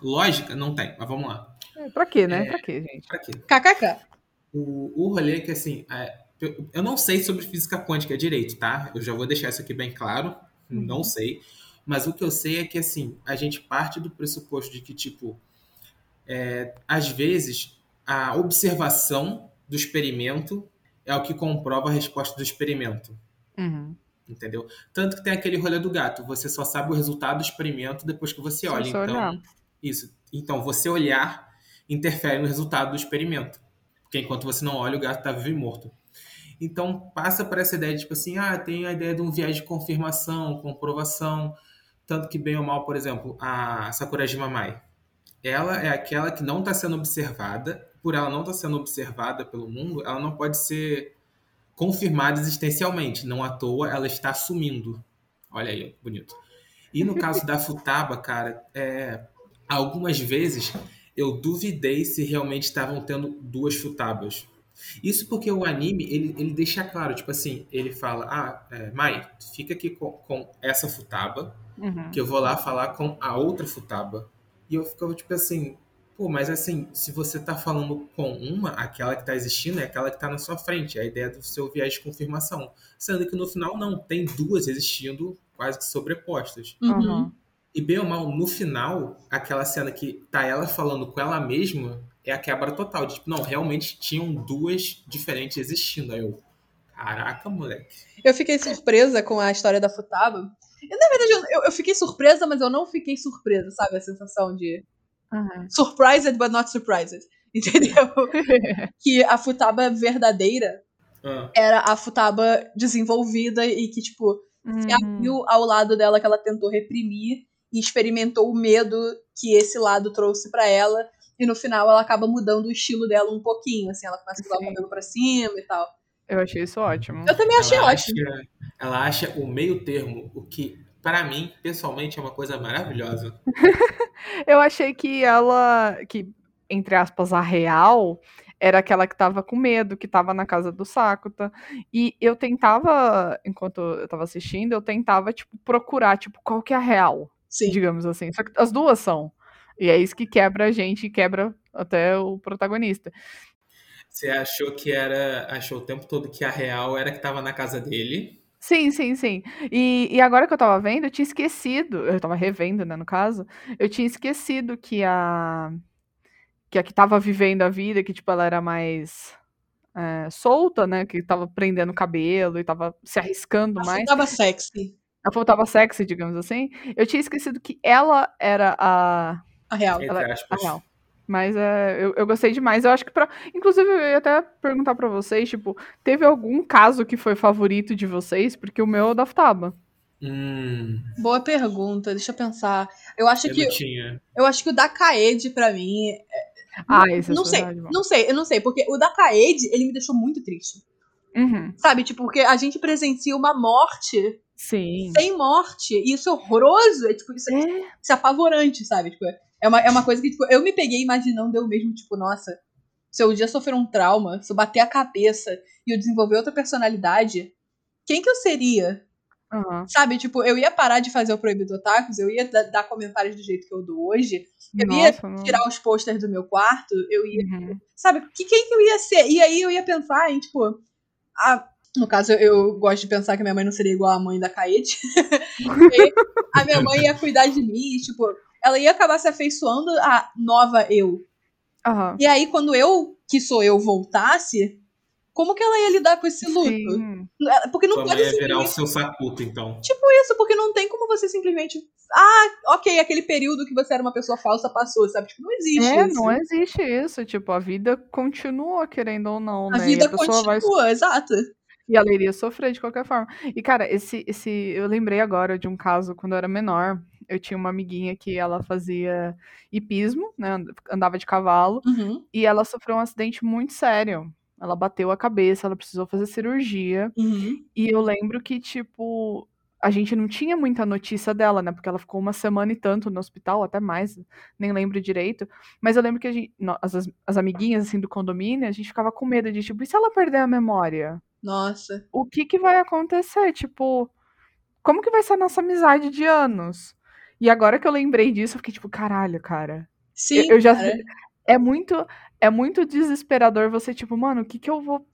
Lógica? Não tem, mas vamos lá. É, Pra quê, né? É. Pra quê, gente? Pra quê? KKK. O, o rolê é que, assim, é, eu, eu não sei sobre física quântica direito, tá? Eu já vou deixar isso aqui bem claro. Não sei. Mas o que eu sei é que, assim, a gente parte do pressuposto de que, tipo, é, às vezes, a observação do experimento é o que comprova a resposta do experimento. Uhum. Entendeu? Tanto que tem aquele rolê do gato. Você só sabe o resultado do experimento depois que você olha. então, isso. Então, você olhar interfere no resultado do experimento. Porque enquanto você não olha, o gato está vivo e morto. Então, passa por essa ideia de, tipo assim, ah, tem a ideia de um viés de confirmação, comprovação. Tanto que, bem ou mal, por exemplo, a Sakurajima Mai. Ela é aquela que não está sendo observada. Por ela não estar sendo observada pelo mundo, ela não pode ser confirmada existencialmente. Não à toa, ela está sumindo. Olha aí, bonito. E no caso da Futaba, cara, é, algumas vezes eu duvidei se realmente estavam tendo duas Futabas. Isso porque o anime, ele, ele deixa claro, tipo assim, ele fala, ah, é, Mai, fica aqui com, com essa Futaba, Uhum. que eu vou lá falar com a outra Futaba. E eu ficava tipo assim, pô, mas assim, se você tá falando com uma, aquela que tá existindo é aquela que tá na sua frente, é a ideia do seu viés de confirmação. Sendo que no final não, tem duas existindo quase que sobrepostas. Uhum. Uhum. E bem ou mal, no final, aquela cena que tá ela falando com ela mesma é a quebra total. De, tipo, não, realmente tinham duas diferentes existindo. Aí eu, caraca, moleque. Eu fiquei surpresa com a história da Futaba. E, na verdade, eu- eu, eu fiquei surpresa, mas eu não fiquei surpresa, sabe? A sensação de Uhum. surprised, but not surprised. <laughs> Entendeu? que a Futaba verdadeira Ah, era a Futaba desenvolvida e que, tipo, se Uhum. abriu ao lado dela que ela tentou reprimir e experimentou o medo que esse lado trouxe pra ela. E no final ela acaba mudando o estilo dela um pouquinho, assim, ela começa a botar o cabelo pra cima e tal. Eu achei isso ótimo. Eu também achei ela ótimo. Acha, ela acha o meio termo, o que, pra mim, pessoalmente, é uma coisa maravilhosa. <laughs> Eu achei que ela, que, entre aspas, a real, era aquela que tava com medo, que tava na casa do Sakuta. E eu tentava, enquanto eu tava assistindo, eu tentava, tipo, procurar, tipo, qual que é a real, Sim. digamos assim. Só que as duas são. E é isso que quebra a gente e quebra até o protagonista. Você achou que era. Achou o tempo todo que a real era que tava na casa dele. Sim, sim, sim. E, e agora que eu tava vendo, eu tinha esquecido, eu tava revendo, né, no caso, eu tinha esquecido que a que a que tava vivendo a vida, que tipo ela era mais é, solta, né, que tava prendendo o cabelo e tava se arriscando A mais. Futaba sexy. A faltava sexy, digamos assim. Eu tinha esquecido que ela era a A real. Ela- aspas. a real. Mas é, eu, eu gostei demais. Eu acho que pra. Inclusive, eu ia até perguntar pra vocês, tipo, teve algum caso que foi favorito de vocês? Porque o meu é o da Futaba. Hum, Boa pergunta, deixa eu pensar. Eu acho eu que não tinha. eu acho que o da Kaede pra mim, Ah, esse é não sei, verdade, não sei, eu não sei, porque o da Kaede, ele me deixou muito triste. Uhum. Sabe, tipo, porque a gente presencia uma morte Sim. sem morte, e isso é horroroso, é tipo, isso é, É. isso é apavorante, sabe? Tipo, é uma, é uma coisa que, tipo, eu me peguei imaginando eu mesmo, tipo, nossa, se eu um dia sofrer um trauma, se eu bater a cabeça e eu desenvolver outra personalidade, quem que eu seria? Aham. Sabe, tipo, eu ia parar de fazer o Proibido Otakus, eu ia da- dar comentários do jeito que eu dou hoje, eu ia Nossa, não. tirar os posters do meu quarto, eu ia Uhum. sabe, que, quem que eu ia ser? E aí eu ia pensar em, tipo, a, no caso, eu gosto de pensar que a minha mãe não seria igual a mãe da Kaede. <laughs> Porque a minha mãe ia cuidar de mim e, tipo, ela ia acabar se afeiçoando à nova eu. Aham. E aí, quando eu, que sou eu, voltasse, Como que ela ia lidar com esse luto? Sim. Porque não Tua pode mãe ia virar o seu sacuto, então. Tipo isso, porque não tem como você simplesmente... Ah, ok, aquele período que você era uma pessoa falsa passou, sabe? Tipo, não existe É, isso. não existe isso. Tipo, a vida continua, querendo ou não, A né? vida a pessoa vai continua, exato. E ela iria sofrer de qualquer forma. E, cara, esse, esse. Eu lembrei agora de um caso quando eu era menor. Eu tinha uma amiguinha que ela fazia hipismo, né? and- Andava de cavalo. Uhum, E ela sofreu um acidente muito sério. Ela bateu a cabeça, ela precisou fazer cirurgia. uhum. E eu lembro que, tipo, a gente não tinha muita notícia dela, né? Porque ela ficou uma semana e tanto no hospital, até mais, nem lembro direito. Mas eu lembro que a gente, as, as amiguinhas, assim, do condomínio, a gente ficava com medo de, tipo, e se ela perder a memória? Nossa. o que que vai acontecer? Tipo, como que vai ser a nossa amizade de anos? E agora que eu lembrei disso, eu fiquei tipo, caralho, cara. Sim, Eu, eu já cara. é muito é muito desesperador você tipo, mano, o que que eu vou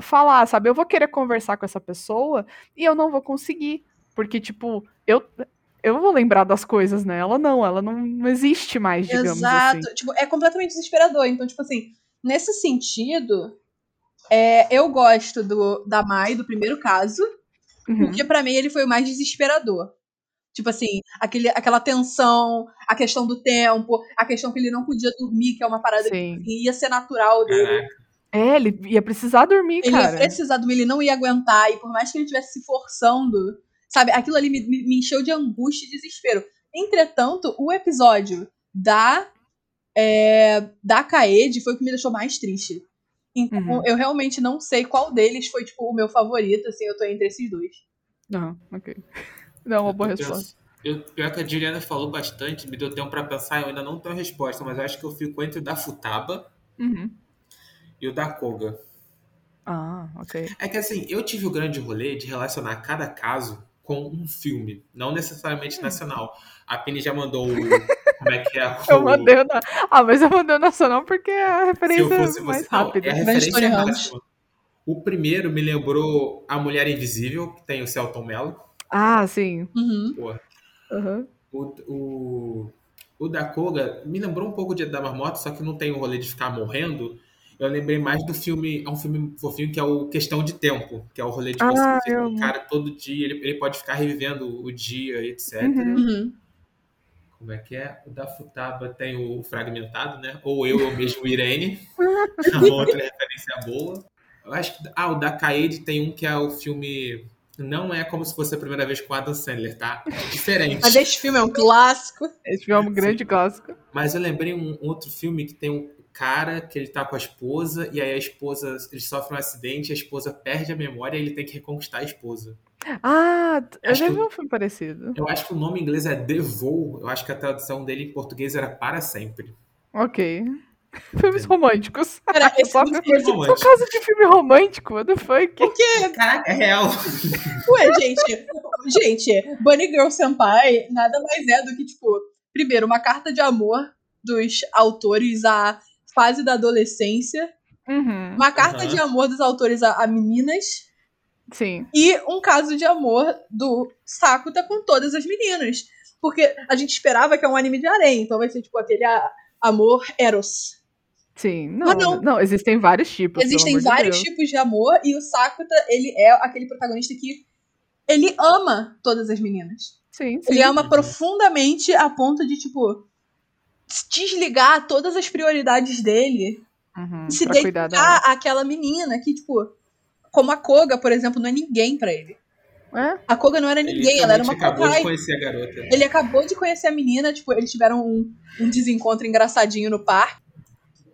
falar, sabe? Eu vou querer conversar com essa pessoa e eu não vou conseguir, porque tipo, eu eu vou lembrar das coisas, né? Ela não, ela não, não existe mais, digamos Exato. assim. Tipo, é completamente desesperador. Então, tipo assim, nesse sentido, é, eu gosto do, da Mai, do primeiro caso, Uhum. porque pra mim ele foi o mais desesperador. Tipo assim, aquele, aquela tensão, a questão do tempo, a questão que ele não podia dormir, que é uma parada Sim. que ia ser natural dele. É, ele ia precisar dormir, Ele ia cara. precisar dormir, ele não ia aguentar, e por mais que ele estivesse se forçando, sabe, aquilo ali me, me- me encheu de angústia e desespero. Entretanto, o episódio da é, da Kaede foi o que me deixou mais triste. Então, Uhum. eu realmente não sei qual deles foi, tipo, o meu favorito, assim, eu tô entre esses dois. Não, ok. <laughs> Não, uma Eu boa tô resposta. pens- Eu, pior que a Juliana falou bastante, me deu tempo pra pensar, eu ainda não tenho a resposta, mas eu acho que eu fico entre o da Futaba Uhum. e o da Koga. Ah, ok. É que assim, eu tive o grande rolê de relacionar cada caso com um filme, não necessariamente nacional. A Penny já mandou o. <laughs> Como é que é? Eu o- mandei o na... Ah, mas eu mandei o nacional porque é a Se eu referência fosse mais você. Não, rápida. é a referência Tony Ramos. máxima. O primeiro me lembrou A Mulher Invisível, que tem o Celton Mello. Ah, sim. Uhum. Aham. O, o, o da Koga me lembrou um pouco de da Marmota, só que não tem o rolê de ficar morrendo. Eu lembrei mais do filme, é um filme fofinho que é o Questão de Tempo, que é o rolê de Ah, você eu o cara todo dia, ele, ele pode ficar revivendo o dia, etc. Uhum. Como é que é? O da Futaba tem o Fragmentado, né? Ou eu, eu mesmo, Irene. É <laughs> uma outra referência boa. Eu acho que. Ah, o da Kaede tem um que é o filme. Não é como se fosse a primeira vez com Adam Sandler, tá? É diferente. Mas esse filme é um clássico. Esse filme é um grande clássico. Mas eu lembrei um outro filme que tem um cara que ele tá com a esposa e aí a esposa, ele sofre um acidente, a esposa perde a memória e ele tem que reconquistar a esposa. Ah, eu Acho já que- vi um filme parecido. Eu acho que o nome em inglês é The Vow, eu acho que a tradução dele em português era Para Sempre. Ok. <laughs> Filmes românticos. <laughs> Cara, esse Só filme- romântico. caso de filme romântico, what the fuck? Caraca, é real. <laughs> Ué, gente, gente, Bunny Girl Senpai nada mais é do que, tipo, primeiro, uma carta de amor dos autores à fase da adolescência, Uhum. uma carta Aham. de amor dos autores a, a meninas Sim. e um caso de amor do Sakuta com todas as meninas. Porque a gente esperava que é um anime de harém, então vai ser, tipo, aquele a- amor eros. Sim. Não, Mas não. não. existem vários tipos. Existem amor de vários Deus. tipos de amor e o Sakuta, ele é aquele protagonista que ele ama todas as meninas. Sim, sim. Ele ama profundamente a ponto de, tipo, desligar todas as prioridades dele Uhum, e se dedicar àquela menina que, tipo, como a Koga, por exemplo, não é ninguém pra ele. É? A Koga não era Ele ninguém, ela era uma acabou de conhecer a garota. Ele acabou de conhecer a menina, tipo, eles tiveram um, um desencontro engraçadinho no parque.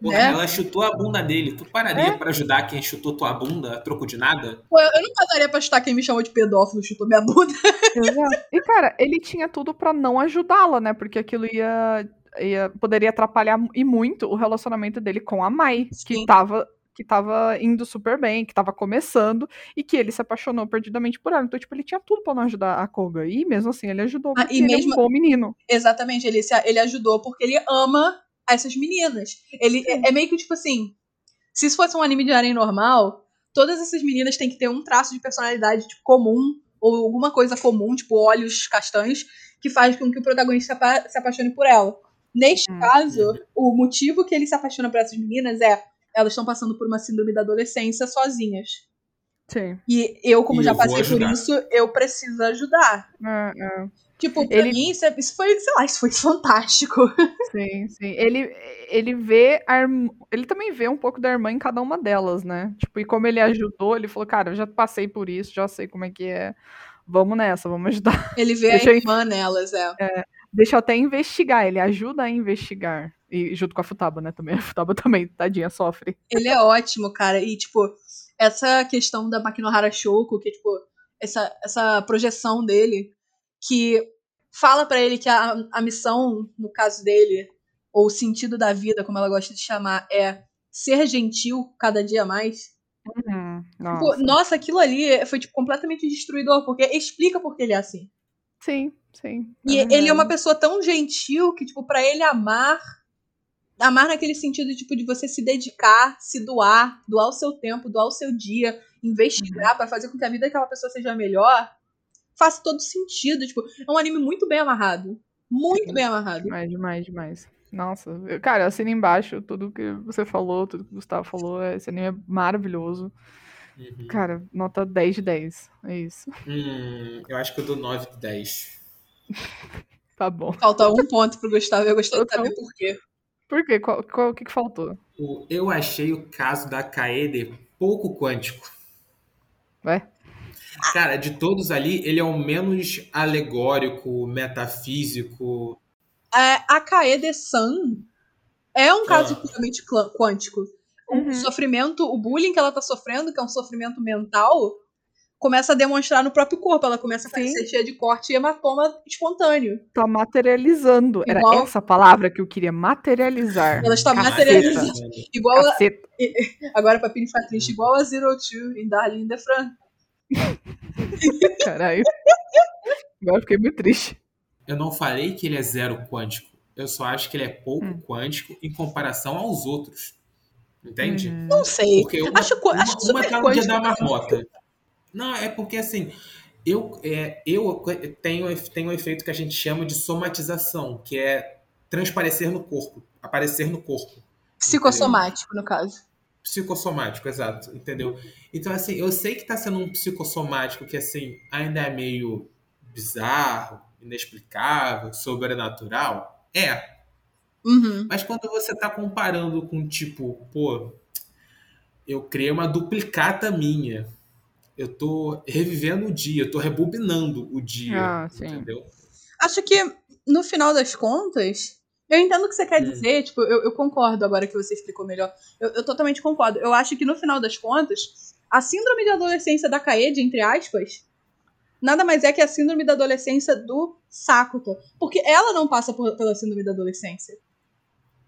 Porra, né? ela chutou a bunda dele. Tu pararia pra ajudar quem chutou tua bunda a troco de nada? Pô, eu não passaria pra chutar quem me chamou de pedófilo, chutou minha bunda. <laughs> Exato. E, cara, ele tinha tudo pra não ajudá-la, né? Porque aquilo ia, ia- poderia atrapalhar e muito o relacionamento dele com a Mai, Sim. que tava, que tava indo super bem, que tava começando, e que ele se apaixonou perdidamente por ela. Então, tipo, ele tinha tudo pra não ajudar a Koga. E mesmo assim, ele ajudou, Ah, porque e ele é mesmo- um bom menino. Exatamente, ele, se- ele ajudou porque ele ama essas meninas. Ele é, é meio que tipo assim: se isso fosse um anime de harém normal, todas essas meninas têm que ter um traço de personalidade tipo, comum, ou alguma coisa comum, tipo olhos castanhos, que faz com que o protagonista apa- se apaixone por ela. Neste Hum. caso, o motivo que ele se apaixona por essas meninas é elas estão passando por uma síndrome da adolescência sozinhas. Sim. E eu, como E já eu passei por isso, eu preciso ajudar. É, é. Tipo, pra Ele- mim, isso, é- isso foi, sei lá, isso foi <laughs> fantástico. Sim, sim. Ele, ele vê a irm- ele também vê um pouco da irmã em cada uma delas, né? Tipo, e como ele ajudou, ele falou, cara, eu já passei por isso, já sei como é que é. Vamos nessa, vamos ajudar. Ele vê <laughs> Deixa a eu- irmã nelas, é. Deixa eu até investigar, ele ajuda a investigar. E junto com a Futaba, né? Também. <laughs> A Futaba também, tadinha, sofre. Ele é ótimo, cara. E, tipo, essa questão da Makinohara Shoko, que, tipo, essa, essa projeção dele, que fala pra ele que a, a missão, no caso dele, ou o sentido da vida, como ela gosta de chamar, é ser gentil cada dia mais. Uhum, Tipo, nossa. nossa, aquilo ali foi, tipo, completamente destruidor, porque explica por que ele é assim. Sim, sim. E verdade. ele é uma pessoa tão gentil que, tipo, pra ele amar. Amar naquele sentido, tipo, de você se dedicar, se doar, doar o seu tempo, doar o seu dia, investigar pra fazer com que a vida daquela pessoa seja melhor, faz todo sentido. Tipo, é um anime muito bem amarrado. Muito Sim. bem amarrado. Demais, demais, demais. Nossa, eu- cara, assina embaixo tudo que você falou, tudo que o Gustavo falou. Esse anime é maravilhoso. Uhum. Cara, nota 10 de 10. É isso. Hum, eu acho que eu dou 9 de 10. <laughs> Tá bom. Falta um ponto pro Gustavo, eu gostaria de saber por quê. Por quê? Qual, qual, o que, que faltou? O- Eu achei o caso da Kaede pouco quântico. Ué? Cara, de todos ali, ele é o menos alegórico, metafísico. É, a Kaede-san é um caso Ah. puramente quântico. O Uhum. sofrimento, o bullying que ela tá sofrendo, que é um sofrimento mental, começa a demonstrar no próprio corpo. Ela começa a parecer cheia de corte e hematoma espontâneo. Tá materializando. Era Igual- essa palavra que eu queria, materializar. Ela está Caceta. materializando. Igual a, Caceta. agora pra Pini ficar triste, igual a Zero Two em Darling in the Fran. <laughs> Caralho. Agora eu fiquei muito triste. Eu não falei que ele é zero quântico. Eu só acho que ele é pouco Hum. quântico em comparação aos outros. Entende? Uhum. Não sei. Porque uma, Acho, uma, acho uma super tá no dia da marmota. Não, é porque assim, eu, é, eu tenho, tenho um efeito que a gente chama de somatização, que é transparecer no corpo, aparecer no corpo. Psicossomático, no caso. Psicossomático, exato, entendeu? Então, assim, eu sei que tá sendo um psicossomático que, assim, ainda é meio bizarro, inexplicável, sobrenatural. É, Uhum. mas quando você tá comparando com, tipo, pô, eu criei uma duplicata minha. Eu tô revivendo o dia, eu tô rebobinando o dia. Ah, sim. Entendeu? Acho que, no final das contas, eu entendo o que você quer Hum. dizer, tipo, eu, eu concordo agora que você explicou melhor. Eu, eu totalmente concordo. Eu acho que, no final das contas, a síndrome de adolescência da Kaede, entre aspas, nada mais é que a síndrome da adolescência do Sakuta. Porque ela não passa por- pela síndrome da adolescência.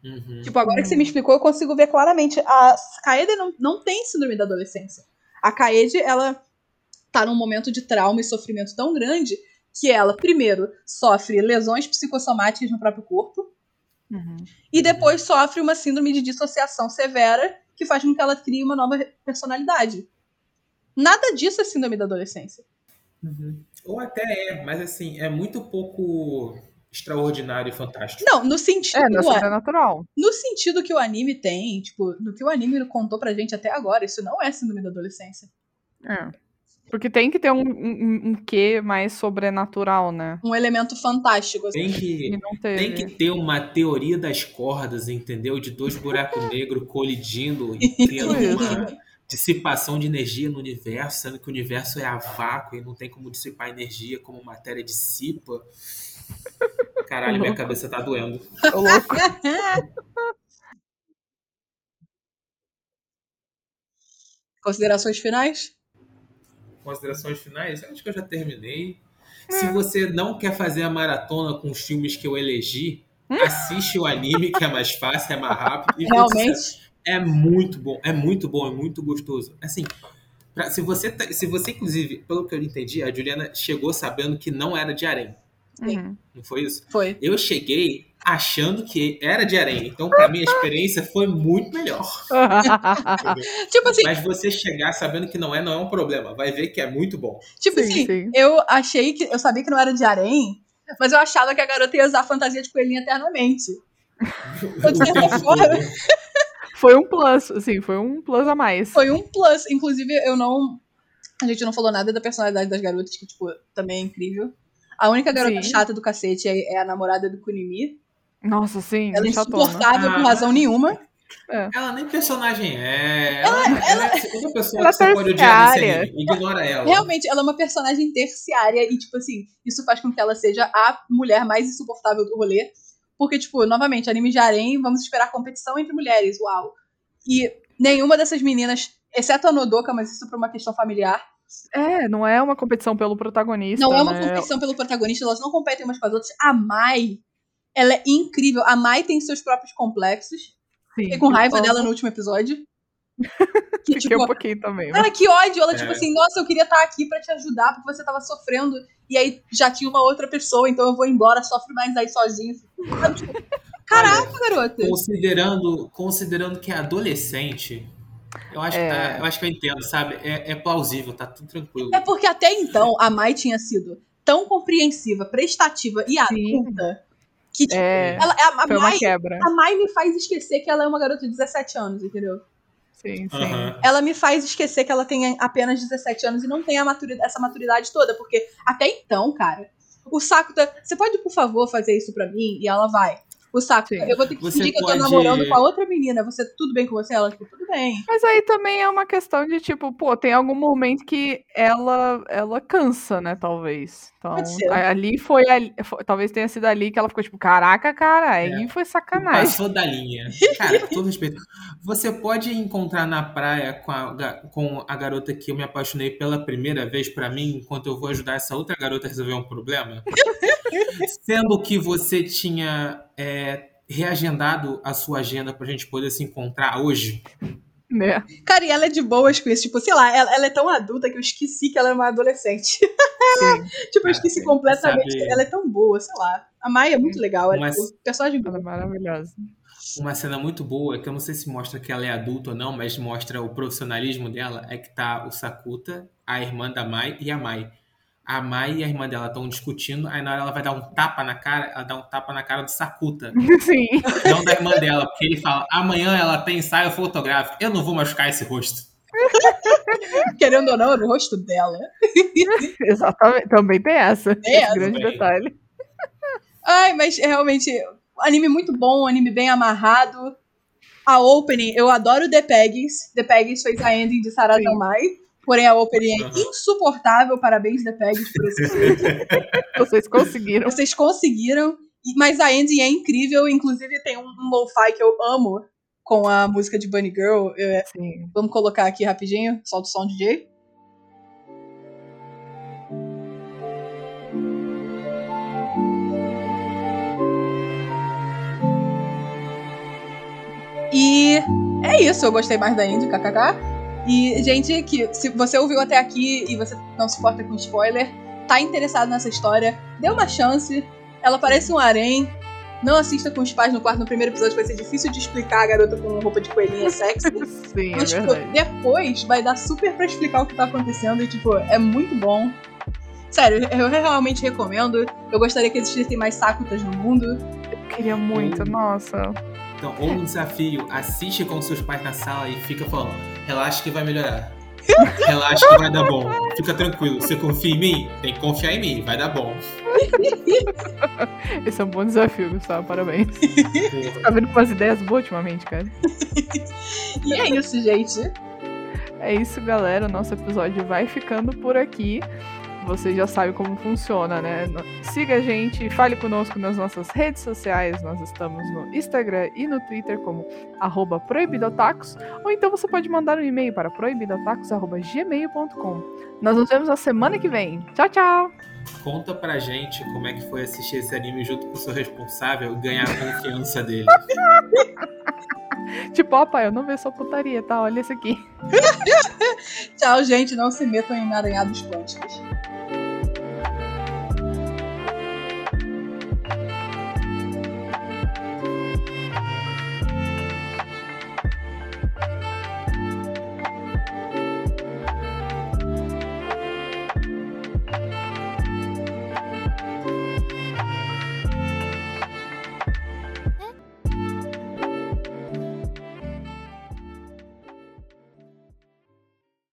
Uhum. Tipo, agora que você me explicou, eu consigo ver claramente. A Kaede não, não tem síndrome da adolescência. A Kaede, ela tá num momento de trauma e sofrimento tão grande que ela, primeiro, sofre lesões psicossomáticas no próprio corpo Uhum. e depois sofre uma síndrome de dissociação severa que faz com que ela crie uma nova personalidade. Nada disso é síndrome da adolescência. Uhum. Ou até é, mas assim, é muito pouco extraordinário e fantástico. Não, no sentido, É, não é sobrenatural. no sentido que o anime tem, tipo, no que o anime contou pra gente até agora, isso não é síndrome da adolescência. É. Porque tem que ter um, um, um quê mais sobrenatural, né? Um elemento fantástico. assim. Tem que, E teve. tem que ter uma teoria das cordas, entendeu? De dois buracos <laughs> negros colidindo e criando uma dissipação de energia no universo, sendo que o universo é a vácuo e não tem como dissipar energia como matéria dissipa. Caralho, minha cabeça tá doendo. Ô, louco. <laughs> Considerações finais? Considerações finais? Acho que eu já terminei. Se você não quer fazer a maratona com os filmes que eu elegi, assiste o anime, que é mais fácil, é mais rápido. Realmente? É muito bom, é muito bom, é muito gostoso. Assim, pra- se você, tá- se você inclusive, pelo que eu entendi, a Juliana chegou sabendo que não era de harém, Uhum. não foi isso? Foi. Eu cheguei achando que era de harém, então pra mim a experiência foi muito melhor. <laughs> Tipo assim, Mas você chegar sabendo que não é, não é um problema. Vai ver que é muito bom. tipo Sim, assim, sim. eu achei que. Eu sabia que não era de harém, mas eu achava que a garota ia usar fantasia de coelhinha eternamente. De certa forma-. Foi um plus, assim, foi um plus a mais. Foi um plus. Inclusive, eu não. A gente não falou nada da personalidade das garotas, que, tipo, também é incrível. A única garota Sim. chata do cacete é, é a namorada do Kunimi. Nossa, sim, Ela é insuportável por Ah. razão nenhuma. Ela nem personagem é. Ela, ela é a segunda pessoa Ela que você pode odiar nesse terciária. anime. Ignora ela. Realmente, ela é uma personagem terciária e, tipo assim, isso faz com que ela seja a mulher mais insuportável do rolê. Porque, tipo, novamente, anime de harém, vamos esperar competição entre mulheres, uau. E nenhuma dessas meninas, exceto a Nodoka, mas isso por uma questão familiar, É, não é uma competição pelo protagonista. não é uma né? competição pelo protagonista, elas não competem umas com as outras. A Mai, ela é incrível. A Mai tem seus próprios complexos. Sim, Fiquei com raiva eu dela no último episódio. <laughs> Que, Fiquei tipo, um pouquinho também. mas- Cara, que ódio! Ela, tipo É. assim, nossa, eu queria estar aqui pra te ajudar porque você tava sofrendo. E aí já tinha uma outra pessoa, então eu vou embora, sofre mais aí sozinho. Sabe, tipo, <laughs> Caraca, garota! Considerando, considerando que é adolescente, eu acho, É. que tá- eu acho que eu entendo, sabe? É, é plausível, tá tudo tranquilo. É porque até então a Mai tinha sido tão compreensiva, prestativa e Sim. adulta que, tipo, É, ela, a, a foi uma Mai, quebra. a Mai me faz esquecer que ela é uma garota de 17 anos, entendeu? Sim, sim. Aham. ela me faz esquecer que ela tem apenas 17 anos e não tem a maturi- essa maturidade toda, porque até então, cara, o Sakuta, você pode, por favor, fazer isso pra mim? E ela vai. O Sakuta, Sim. eu vou ter que Você fingir que eu tô pode- namorando com a outra menina. Você, tudo bem com você? Ela, tipo, tudo bem. Mas aí também é uma questão de, tipo, pô, tem algum momento que ela ela cansa, né, talvez. Então, Pode ali foi, ali foi- talvez tenha sido ali que ela ficou tipo, caraca, cara, aí foi sacanagem. Passou da linha. Cara, com todo respeito. Você pode encontrar na praia com a, com a garota que eu me apaixonei pela primeira vez pra mim, enquanto eu vou ajudar essa outra garota a resolver um problema? Sendo que você tinha é, reagendado a sua agenda pra gente poder se encontrar hoje. Né? Cara, e ela é de boas com isso. Tipo, sei lá, ela, ela é tão adulta que eu esqueci que ela é uma adolescente. <laughs> Tipo, eu esqueci Ah, completamente. sabe- Ela é tão boa, sei lá. A Mai é muito legal. Ela é tipo, personagem ela é maravilhosa. Uma cena muito boa, que eu não sei se mostra que ela é adulta ou não, mas mostra o profissionalismo dela, é que tá o Sakuta, a irmã da Mai e a Mai. A Mai e a irmã dela estão discutindo, aí na hora ela vai dar um tapa na cara, ela dá um tapa na cara do Sakuta, <laughs> Sim, não da irmã dela, porque ele fala, amanhã ela tem ensaio fotográfico, eu não vou machucar esse rosto. <laughs> Querendo ou não, era o rosto dela. <laughs> exatamente. Também tem essa. Tem esse essa. grande Também. detalhe. Ai, mas realmente, anime muito bom, anime bem amarrado. A opening, eu adoro The Peggies. The Peggies fez a ending de Sarada Sim. Mai. Porém, a opening é insuportável. Parabéns, The Peggies, por esse <laughs> Vocês conseguiram. Vocês conseguiram. Mas a ending é incrível. Inclusive, tem um, um lo-fi que eu amo com a música de Bunny Girl. É, Sim. vamos colocar aqui rapidinho. Solta o som, DJ. E é isso, eu gostei mais da Indie, kkk. E, gente, que se você ouviu até aqui e você não se importa com spoiler, tá interessado nessa história, dê uma chance. Ela parece um harém. Não assista com os pais no quarto no primeiro episódio, vai ser difícil de explicar a garota com roupa de coelhinha sexy. <laughs> Sim, é Mas, tipo, verdade. depois vai dar super pra explicar o que tá acontecendo e, tipo, é muito bom. Sério, eu realmente recomendo. Eu gostaria que existissem mais Sakutas no mundo. Eu queria muito, nossa. Então, ou um desafio, assiste com seus pais na sala e fica falando, relaxa que vai melhorar. <laughs> Relaxa que vai dar bom. Fica tranquilo. Você confia em mim? Tem que confiar em mim. Vai dar bom. <laughs> Esse é um bom desafio, Gustavo. Parabéns. <laughs> Tá vindo com umas ideias boas ultimamente, cara. E é isso, gente. É isso, galera. O nosso episódio vai ficando por aqui. Você já sabe como funciona, né? Siga a gente, fale conosco nas nossas redes sociais. Nós estamos no Instagram e no Twitter como arroba proibidotacos. Ou então você pode mandar um e-mail para proibidotacos.gmail.com. Nós nos vemos na semana que vem. Tchau, tchau! Conta pra gente como é que foi assistir esse anime junto com o seu responsável e ganhar a confiança dele. <laughs> Tipo, ó, pai, eu não vejo só putaria, tá? Olha esse aqui. <laughs> Tchau, gente. Não se metam em emaranhados quânticos.